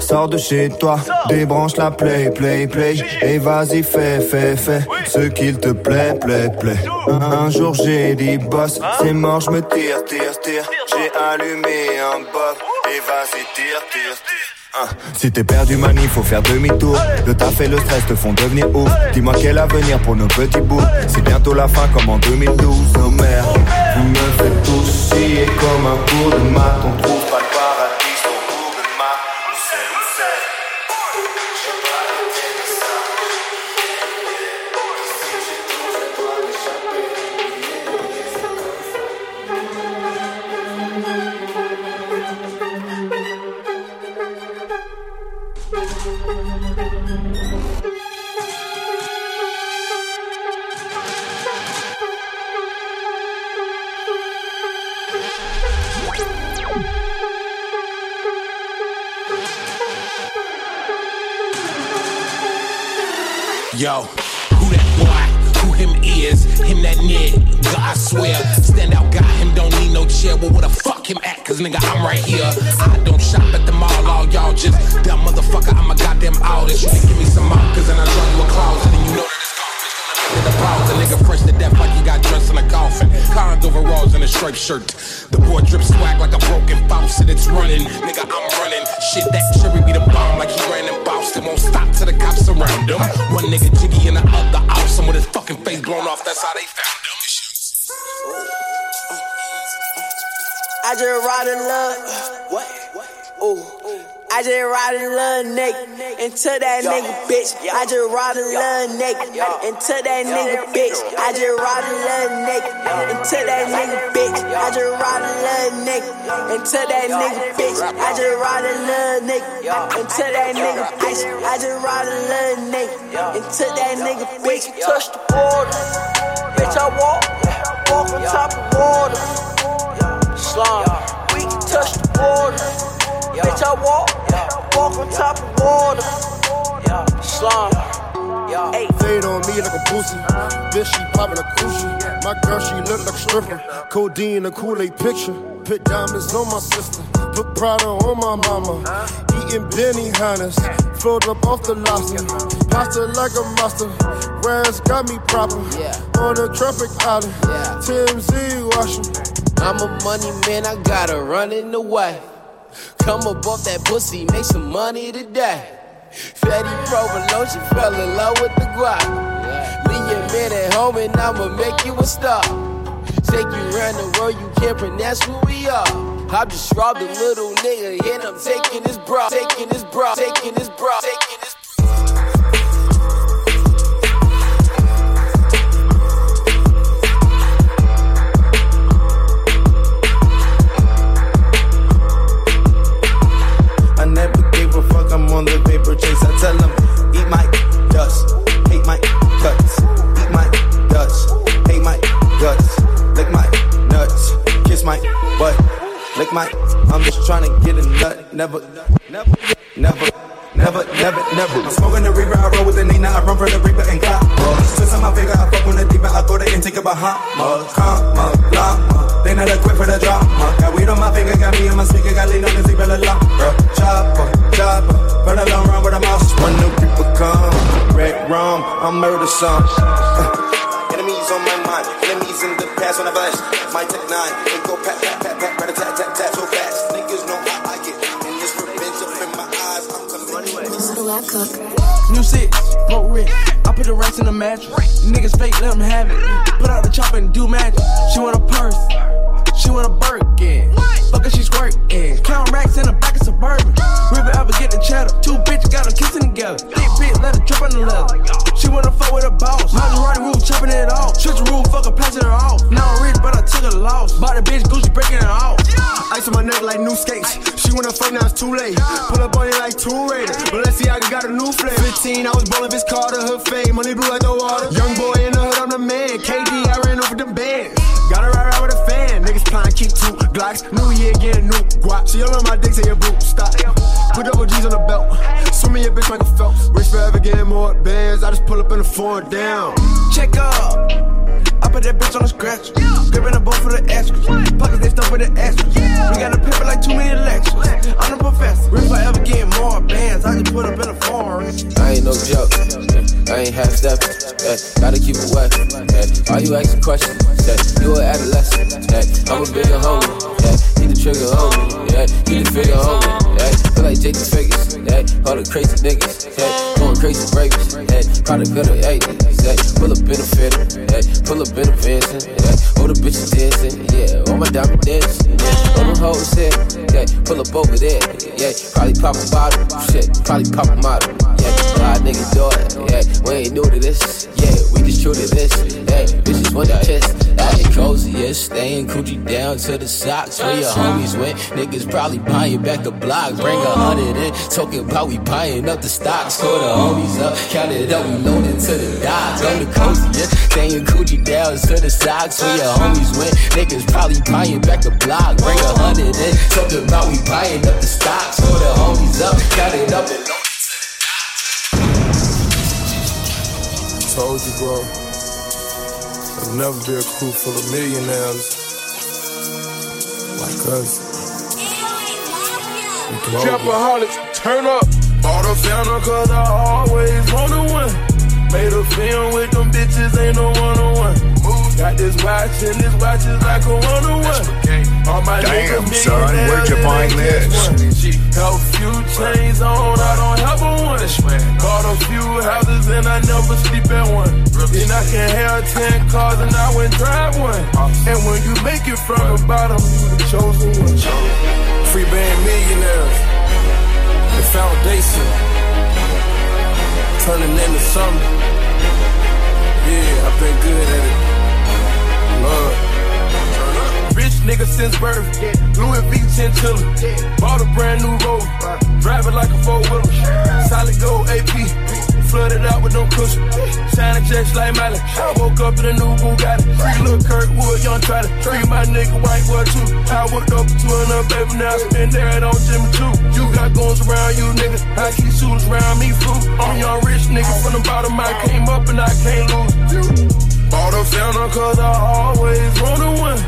Sors de chez toi, débranche la play, play, play. Et vas-y fais, fais, fais Ce qu'il te plaît, plaît, plaît. Un, jour j'ai dit boss C'est mort, je me tire, tire, tire. J'ai allumé un bob Et vas-y tire, tire, tire. Hein, Si t'es perdu mani, faut faire demi-tour. Le taf et le stress te font devenir ouf. Dis-moi quel avenir pour nos petits bouts. C'est bientôt la fin comme en 2012 Oh merde, vous me faites tous chier comme un cours de maths On Yo, who that boy? Who him is? Him that nigga, I swear. Stand out guy, him don't need no chair. Well, where the fuck him at? Cause nigga, I'm right here. I don't shop at the mall, all y'all just dumb motherfucker. I'm a goddamn artist. You can give me some cause then I draw you a closet and you know that it's. The nigga fresh to death like he got dressed in a coffin. Cons overalls and a striped shirt. The boy drip swag like a broken faucet. It's running, nigga. I'm running. Shit, that cherry be the bomb like he ran in Boston. Won't stop till the cops surround him. One nigga jiggy and the other awesome with his fucking face blown off. That's how they found him. I just ride in love. What? Ooh. I just ride in love naked into that nigga bitch. I just ride in love naked into that nigga bitch. I just ride in love naked into that nigga bitch. I just ride in love naked into that nigga bitch. I just ride in love naked into that nigga bitch. I just ride in love naked into that nigga bitch. Touch the border, bitch. I walk, walk on top of water. Slum, we can touch the border. Bitch, I walk, yeah. walk on top of water. Slum. Hey. Fade on me like a pussy. Bitch, she poppin' a coochie. My girl, she look like a stripper. Codeine, a Kool-Aid picture. Put diamonds on my sister. Put Prada on my mama. Eating Benny Hannes. Float up off the lobster. Pasta like a monster. Rams got me proper. On a tropic island. TMZ washing. I'm a money man, I gotta run in the way. Come off that pussy, make some money today. Fatty she fell in love with the guap. Leave your man at home and I'ma make you a star. Take you around the world, you can't pronounce who we are. I just robbed a little nigga and I'm taking his bra, taking his bra, taking his bra, taking his I on the paper chase. I tell them, eat my dust, hate my guts. Eat my dust, hate my guts. Lick my nuts, kiss my butt. Lick my, I'm just trying to get a nut. Never, never, never. Never, never, never. I'm smoking the reaper, I roll with the Nina, I run for the reaper and cop. Twist on my finger, I fuck on the deeper, I go there and take a Bahama. Comma, llama. They not equipped for the drama. Got weed on my finger, got me in my speaker, got lean on the zebra, la bro. Chopper, chopper. Burn a long run with a mouse. When the people come, red rum, I'm murder some. Uh, [LAUGHS] enemies on my mind, enemies in the past on the flash. My tech nine, they go pat, pat, pat, pat, rat tat, tat, tat, so fast. Niggas know how I get. And this revenge up in my eyes, I'm coming. New six, broke rent. I put the racks in the mattress. Niggas fake, let them have it. Put out the chopper and do magic. She want a purse, she want a Birkin. Fuck it, she squirt. Count racks in the back of suburban. River ever get the cheddar. Two bitches got them kissing together. Thick bitch, let her drip on the leather. She wanna fuck with a boss. Maserati roof, chopping it off. Switch the roof, fuck her, passing her off. Now I'm rich, but I took a loss. Bought a bitch, Gucci breaking it off. Ice on my neck like new skates. She wanna fuck, now it's too late. Pull up on you like two Raider. Balenciaga got a new flavor. 15, I was ballin' this car to her fame. Money blue like the water. Young boy in the hood, I'm the man. KD, I ran over them bands. Gotta ride plotting, keep two Glocks. New year, get a new guap. She all on my dick, say your boot, stop. Put double G's on the belt. Swimming your bitch like a Phelps. Rich forever getting more bands. I just pull up in the four down. Check up. I put that bitch on scratch. Gripping the boat for the. Pockets they stuff with the extras. We got a paper like lectures. I'm the professor. Rich forever getting more bands. I put up in a foreign. I ain't no joke. I ain't half stepping. gotta keep it wet. Why you asking questions? you an adolescent. I'm a bigger homie. The trigger homie. Need the figure homie. Feel like Jake the figures. Yeah, all the crazy niggas. Yeah, going crazy rapists. Product of the 80s. Pull up in a fitter. Yeah, pull up in a Vincent. Yeah. All the bitches dancing. Yeah, all my diamond dancing. Yeah, all them hoes here. Pull up over there. Yeah, probably pop a bottle. Shit, probably pop a model. Yeah, fly nigga do it. Yeah, we ain't new to this. Yeah, we just true to this. Yeah, bitches want to. I get cozy, yeah, staying coochie down to the socks. Where your homies went, niggas probably buying back the block. Bring a hundred in, talking about we buying up the stocks. Call the homies up, count it up, we loaded to the dots. I'm the cozy, yeah, staying coochie down to the socks. Where your homies went, niggas probably buying back the block. Bring a hundred in, talking about we buying up the stocks. Call the homies up, count it up and Told you, bro. There'll never be a crew full of millionaires like us. Trapaholics, turn up. Bought a fountain cause I always wanna win. Made a film with them bitches, ain't no one on one. Got this watch and this watch is like a one on one. All my Damn, niggas son, where'd you find this? Have a few chains on, I don't have a one. Bought a few houses and I never sleep at one. Then I can have ten cars and I went drive one. And when you make it from the bottom, you the chosen one. Free band millionaires, the foundation, turning into something. Yeah, I've been good at it. Love. Rich nigga since birth. Louis V chinchilla. Bought a brand new road. Drive it like a four wheeler. Solid gold AP. Flooded out with no cushion. Shining checks like Miley. I woke up in a new Bugatti. Free little Kirkwood, young try to free my nigga white boy too. I woke up to another baby now. Spend there on Jimmy too. You got guns around you niggas. I keep shooters around me fool. I'm young rich nigga from the bottom. I came up and I can't lose. Bought a fountain cause I always wanna win.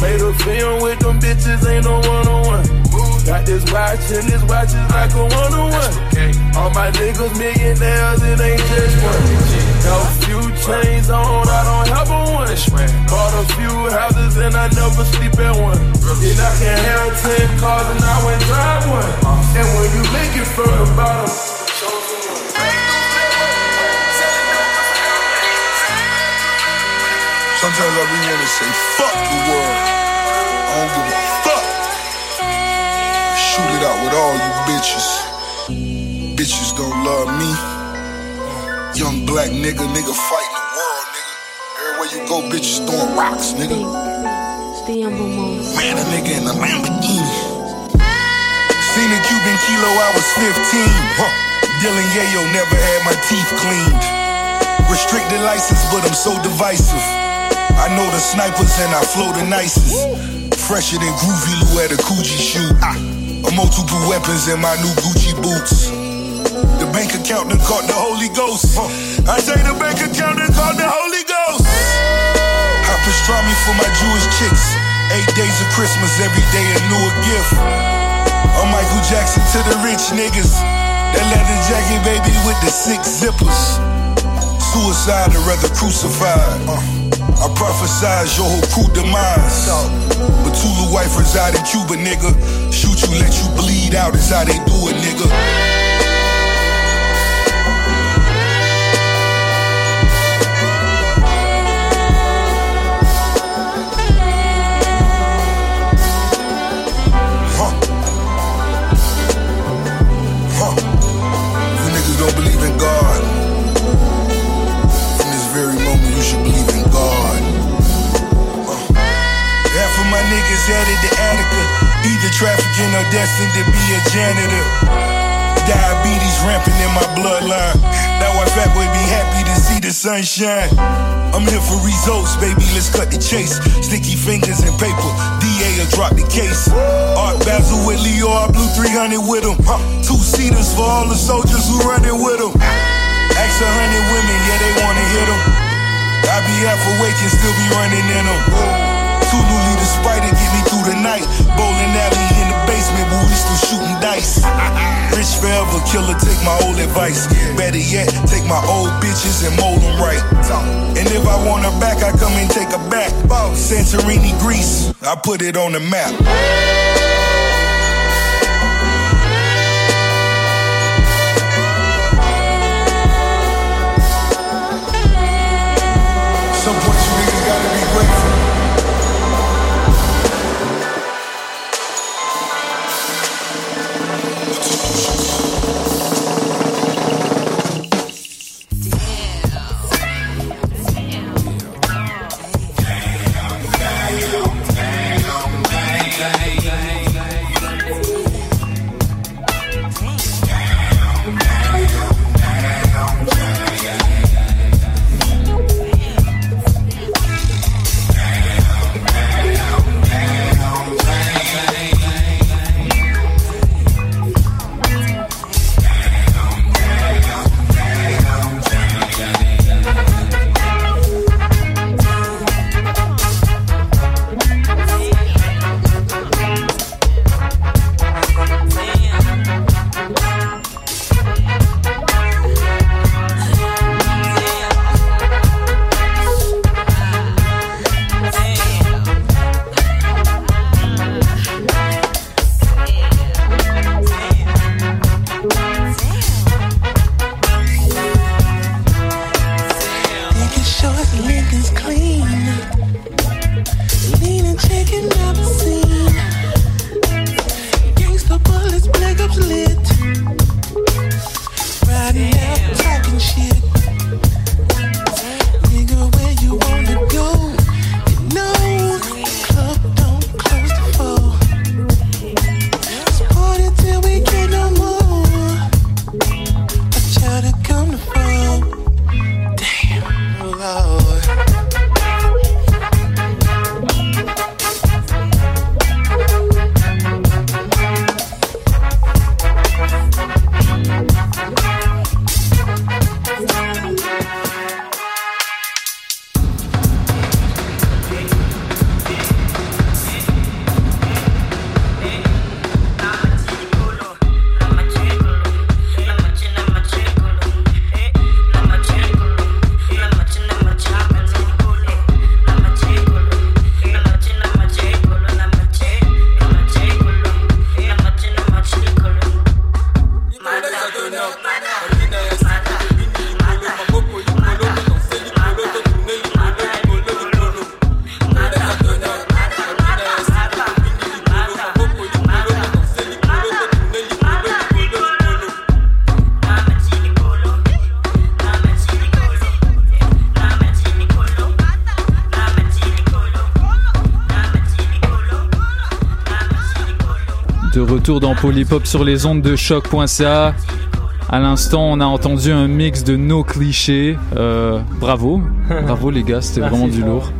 Made a film with them bitches, ain't no one on one. Got this watch and this watch is like a one on one. All my niggas millionaires, it ain't just one. Got a few chains on, I don't have a one. Bought a few houses and I never sleep at one. Then I can have ten cars and I went drive one. And when you make it from the bottom, Sometimes I really wanna say fuck the world. I don't give a fuck. Shoot it out with all you bitches. Bitches don't love me. Young black nigga, nigga fighting the world, nigga. Everywhere you go, bitches throwing rocks, nigga. Man, a nigga in a Lamborghini. Seen a Cuban kilo, I was 15. Huh. Dylan Yayo never had my teeth cleaned. Restricted license, but I'm so divisive. I know the snipers and I flow the nicest. Fresher than Groovy Lou at a Coogee shoot. Ah, a multiple weapons in my new Gucci boots. The bank account done caught the Holy Ghost. I say the bank account done caught the Holy Ghost. I pastrami for my Jewish chicks. Eight days of Christmas, every day a newer gift. I'm Michael Jackson to the rich niggas. That leather jacket, baby, with the six zippers. Suicide or rather crucified. Uh, I prophesize your whole crew demise. But Tulu wife reside in Cuba, nigga. Shoot you, let you bleed out is how they do it, nigga. Destined to be a janitor. Diabetes rampant in my bloodline. That why fat boy be happy to see the sunshine. I'm here for results, baby. Let's cut the chase. Sticky fingers and paper. DA will drop the case. Art Basil with Leo, I blew 300 with him. Two seaters for all the soldiers who running with him. Ask a hundred women, yeah, they wanna hit him. I be half awake and still be running in them. Tulu lead the spider, get me through the night. Bowling alley basement, where we still shooting dice. [LAUGHS] Rich forever, killer, take my old advice. Better yet, take my old bitches and mold them right. And if I want her back, I come and take her back. Santorini, Greece, I put it on the map. Polypop sur les ondes de choc.ca. À l'instant, on a entendu un mix de nos clichés. Euh, bravo, bravo les gars, c'était vraiment du lourd.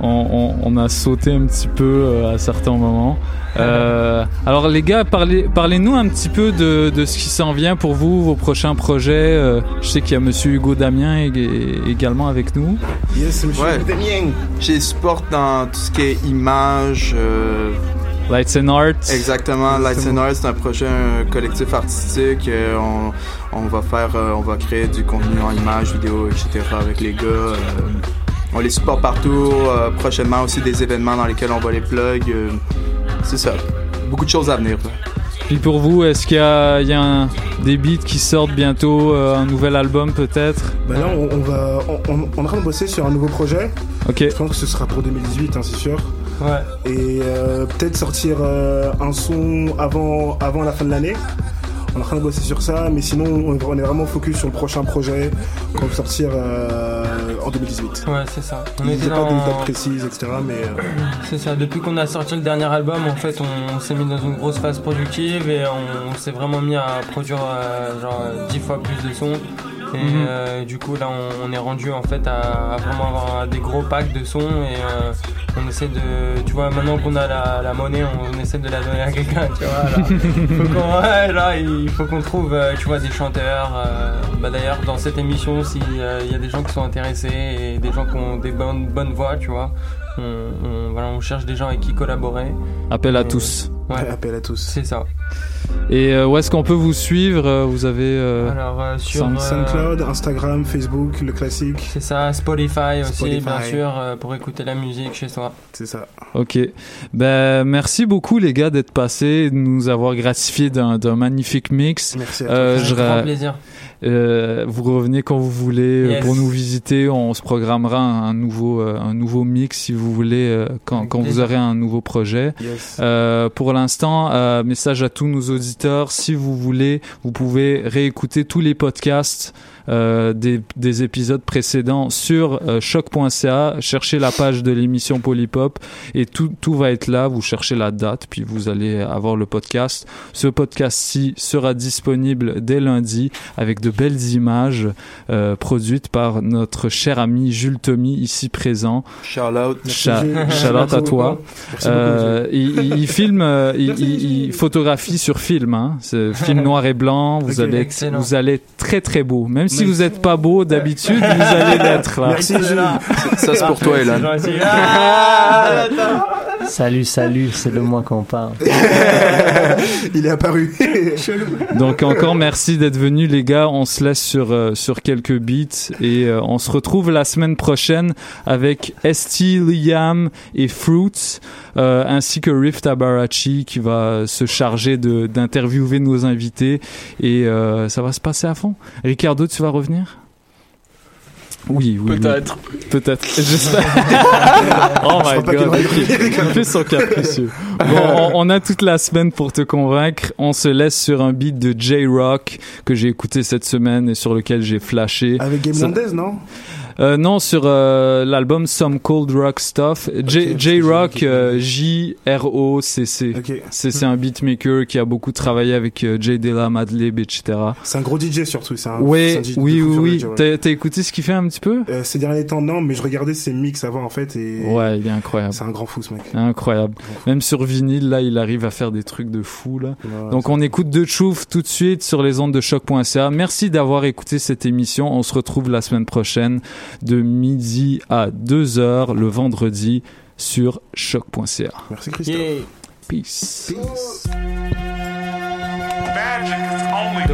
On, on- on a sauté un petit peu euh, à certains moments. Euh, alors les gars, parlez, parlez-nous un petit peu de, de ce qui s'en vient pour vous, vos prochains projets. Euh, je sais qu'il y a Monsieur Hugo Damien ég- également avec nous. Yes, monsieur Ouais. Damien. Je les supporte dans tout ce qui est image. euh, Lights and Art. Exactement, Lights and Art, c'est un projet un collectif artistique. euh, on, on va faire, euh, on va créer du contenu en images, vidéo, etc. avec les gars. euh, on les supporte partout. prochainement aussi des événements dans lesquels on va les plug. c'est ça. Beaucoup de choses à venir. là. Puis pour vous, est-ce qu'il y a, il y a un- des beats qui sortent bientôt, euh, un nouvel album peut-être? Bah là, on, on va, on, on- on est en train de bosser sur un nouveau projet. Ok. Je pense que ce sera pour 2018, hein, c'est sûr. Ouais. Et euh, peut-être sortir euh, un son avant, avant la fin de l'année. On est en train de bosser sur ça, mais sinon, on, est vraiment focus sur le prochain projet qu'on va sortir euh, en 2018. Ouais, c'est ça. On était pas de dans- date précise, etc. Mais [CLEARS THROAT] C'est ça, depuis qu'on a sorti le dernier album, en fait, on, on s'est mis dans une grosse phase productive et on, on s'est vraiment mis à produire genre euh, 10 fois plus de sons. Et Mhm. euh, du coup, là, on, on est rendu en fait à, à vraiment avoir des gros packs de sons et euh, on essaie de. Tu vois, maintenant qu'on a la, la monnaie, on, essaie de la donner à quelqu'un, tu vois. Là, [LAUGHS] faut ouais, là, il faut qu'on trouve, euh, tu vois, des chanteurs. euh, bah, D'ailleurs, dans cette émission, s'il y a des gens qui sont intéressés et des gens qui ont des bonnes, bonnes voix, tu vois, on, on- voilà, on cherche des gens avec qui collaborer. Appel à Et- tous. Ouais. Appel à tous. C'est ça. Et euh, où est-ce qu'on peut vous suivre Euh, Vous avez. euh, Alors, euh, sur, Sound- euh, SoundCloud, Instagram, Facebook, le classique. C'est ça, Spotify aussi, Spotify. bien sûr, euh, pour écouter la musique chez soi. C'est ça. Ok. Ben, merci beaucoup, les gars, d'être passés, de nous avoir gratifié d'un magnifique mix. Merci à Euh, toi. je plaisir. Euh, vous revenez quand vous voulez euh, Yes. pour nous visiter. On se programmera un nouveau, euh, un nouveau mix si vous voulez euh, quand, quand vous aurez un nouveau projet. Yes. Euh, pour l'instant, euh, message à tous nos auditeurs. Si vous voulez, vous pouvez réécouter tous les podcasts des, des épisodes précédents sur euh, choc.ca. Cherchez la page de l'émission Polypop et tout, tout va être là. Vous cherchez la date, puis vous allez avoir le podcast. Ce podcast-ci sera disponible dès lundi avec de belles images euh, produites par notre cher ami Jules Tommy ici présent. Shout out. Cha- shout out à toi. Euh, il, il- il filme, euh, il, il- il photographie sur film. Hein. C'est film noir et blanc. Vous allez, Excellent. vous allez être très très beau. Même si Merci. vous n'êtes pas beau d'habitude, vous allez l'être. là. Merci. Ça, c'est pour toi, Elan. Ah, Salut, salut, c'est de moi qu'on parle. [LAUGHS] Il est apparu. Donc encore merci d'être venus les gars. On se laisse sur euh, sur quelques beats et euh, on se retrouve la semaine prochaine avec Esti, Liam et Fruits euh, ainsi que Rift Abarachi qui va se charger de d'interviewer nos invités et euh, ça va se passer à fond. Ricardo, tu vas revenir? Oui, oui. oui. Peut-être. Peut-être. [LAUGHS] J'espère. [LAUGHS] oh my god. va y revenir, Il [LAUGHS] fait son capricieux. Bon, on, on a toute la semaine pour te convaincre. On se laisse sur un beat de J-Rock que j'ai écouté cette semaine et sur lequel j'ai flashé. Avec Game Ça- Landez, non? Euh, non, sur euh, l'album Some Cold Rock Stuff. J- Ok, J-Rock, ok. euh, J-R-O-C-C. Ok. C'est c'est un beatmaker qui a beaucoup travaillé avec euh, J. Dilla, Madlib, etc. C'est un gros DJ surtout. Un, Ouais, un DJ de oui, oui, oui. Ouais. T'as écouté ce qu'il fait un petit peu? Euh, ces derniers temps, non, mais je regardais ses mix avant en fait et Ouais, il est incroyable. c'est un grand fou ce mec. Incroyable. Même sur vinyle, là, il arrive à faire des trucs de fou, là. Ouais, Donc, on écoute The Truth tout de suite sur les ondes de choc.ca. Merci d'avoir écouté cette émission. On se retrouve la semaine prochaine de midi à 2h le vendredi sur choc.ca. Merci Christophe. Yeah. Peace. Peace. Magic is only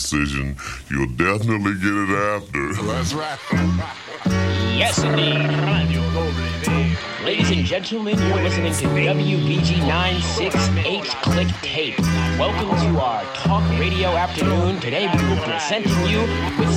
decision, you'll definitely get it after. That's right. Yes, indeed. Ladies and gentlemen, you're listening to WBG 968 Click Tape. Welcome to our talk radio afternoon. Today we will be presenting you with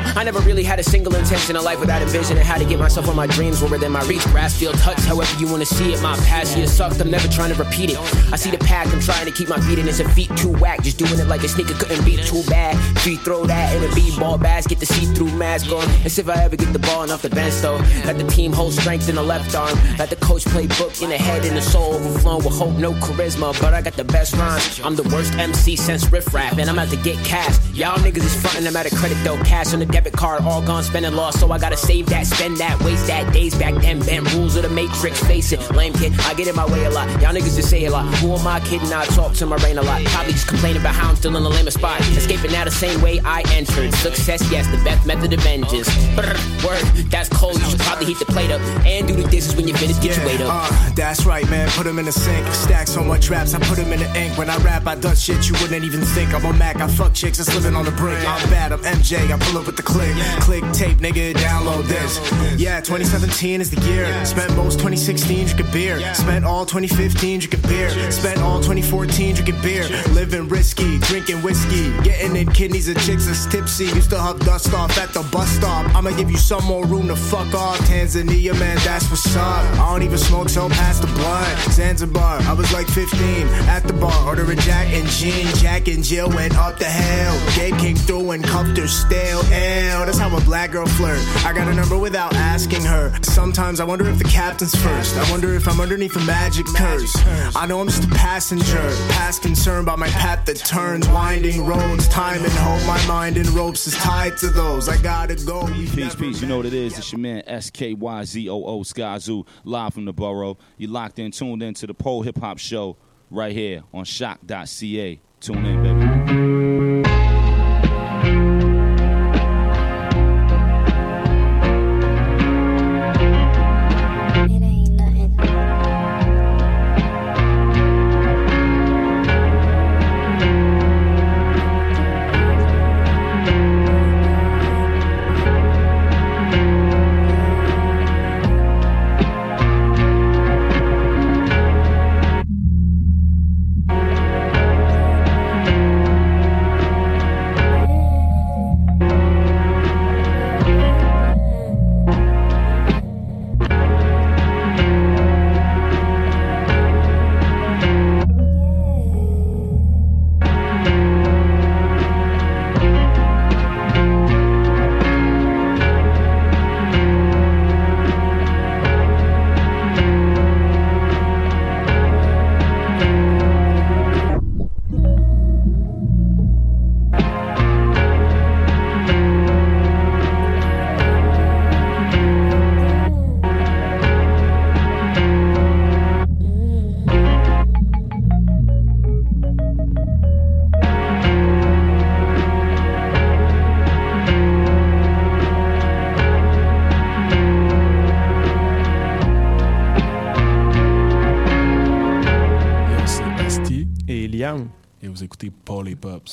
some. I never really had a single intention of life without a vision and how to get myself on my dreams were within my reach. Grass field touch, however you wanna see it. My past year sucked, I'm never trying to repeat it. I see the path, I'm trying to keep my feet in. It's a feet too whack, just doing it like a sneaker couldn't it too bad. Free throw that in a B-ball basket, the see-through mask on. As if I ever get the ball enough to bench though. Let the team hold strength in the left arm. Let the coach play book in the head and the soul overflowing with hope, no charisma. But I got the best rhymes. I'm the worst MC since riff rap, and I'm out to get cash. Y'all niggas is frontin', I'm out of credit though. Cash on the debit card, all gone, spending lost. So I gotta save that, spend that, waste that. Days back then, bent rules of the matrix, face it. Lame kid, I get in my way a lot. Y'all niggas just say a lot. Who am I kidding? I talk to my brain a lot. Probably just complaining about how I'm still in the lamest spot. Escaping now the same way I entered. Success, yes, the best method of vengeance. Brr, word, that's cold. You should probably heat the plate up and do the dishes when you're finished. Get your weight up. Uh, that's right, man. Put them in the sink. Stack so much raps, I put them in the ink. When I rap, I done shit you wouldn't even think. I'm a Mac, I fuck chicks that's living on the brink. I'm bad, I'm MJ, I pull up with the click. Click tape, nigga, download this. Yeah, 2017 is the year. Spent most 2016 drinking beer. Spent all 2015 drinking beer. Spent all 2014 drinking beer. Living risky, drinking whiskey. Getting in kidneys of chicks that's tipsy. Used to hug dust off at the bus stop. I'ma give you some more room to fuck off. Tanzania, man, that's what's up. I don't even smoke, so pass the blood. Zanzibar, I was like 15 at the bar. Ordering Jack and Gin. Jack and Jill went up the hell. Gabe came through and cuffed her stale. Ew, that's how a black girl flirt. I got a number without asking her. Sometimes I wonder if the captain's first. I wonder if I'm underneath a magic curse. I know I'm just a passenger. Past concern about my path that turns. Winding roads, time and hope. My mind in ropes is tied to those. I gotta go. Peace, peace. You know what it is. It's your man SKYZOO Skyzoo, live from the borough. You locked in, tuned in to the Pole Hip Hop Show right here on shock.ca. Tune in, baby.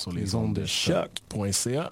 Sur les ondes de choc.ca.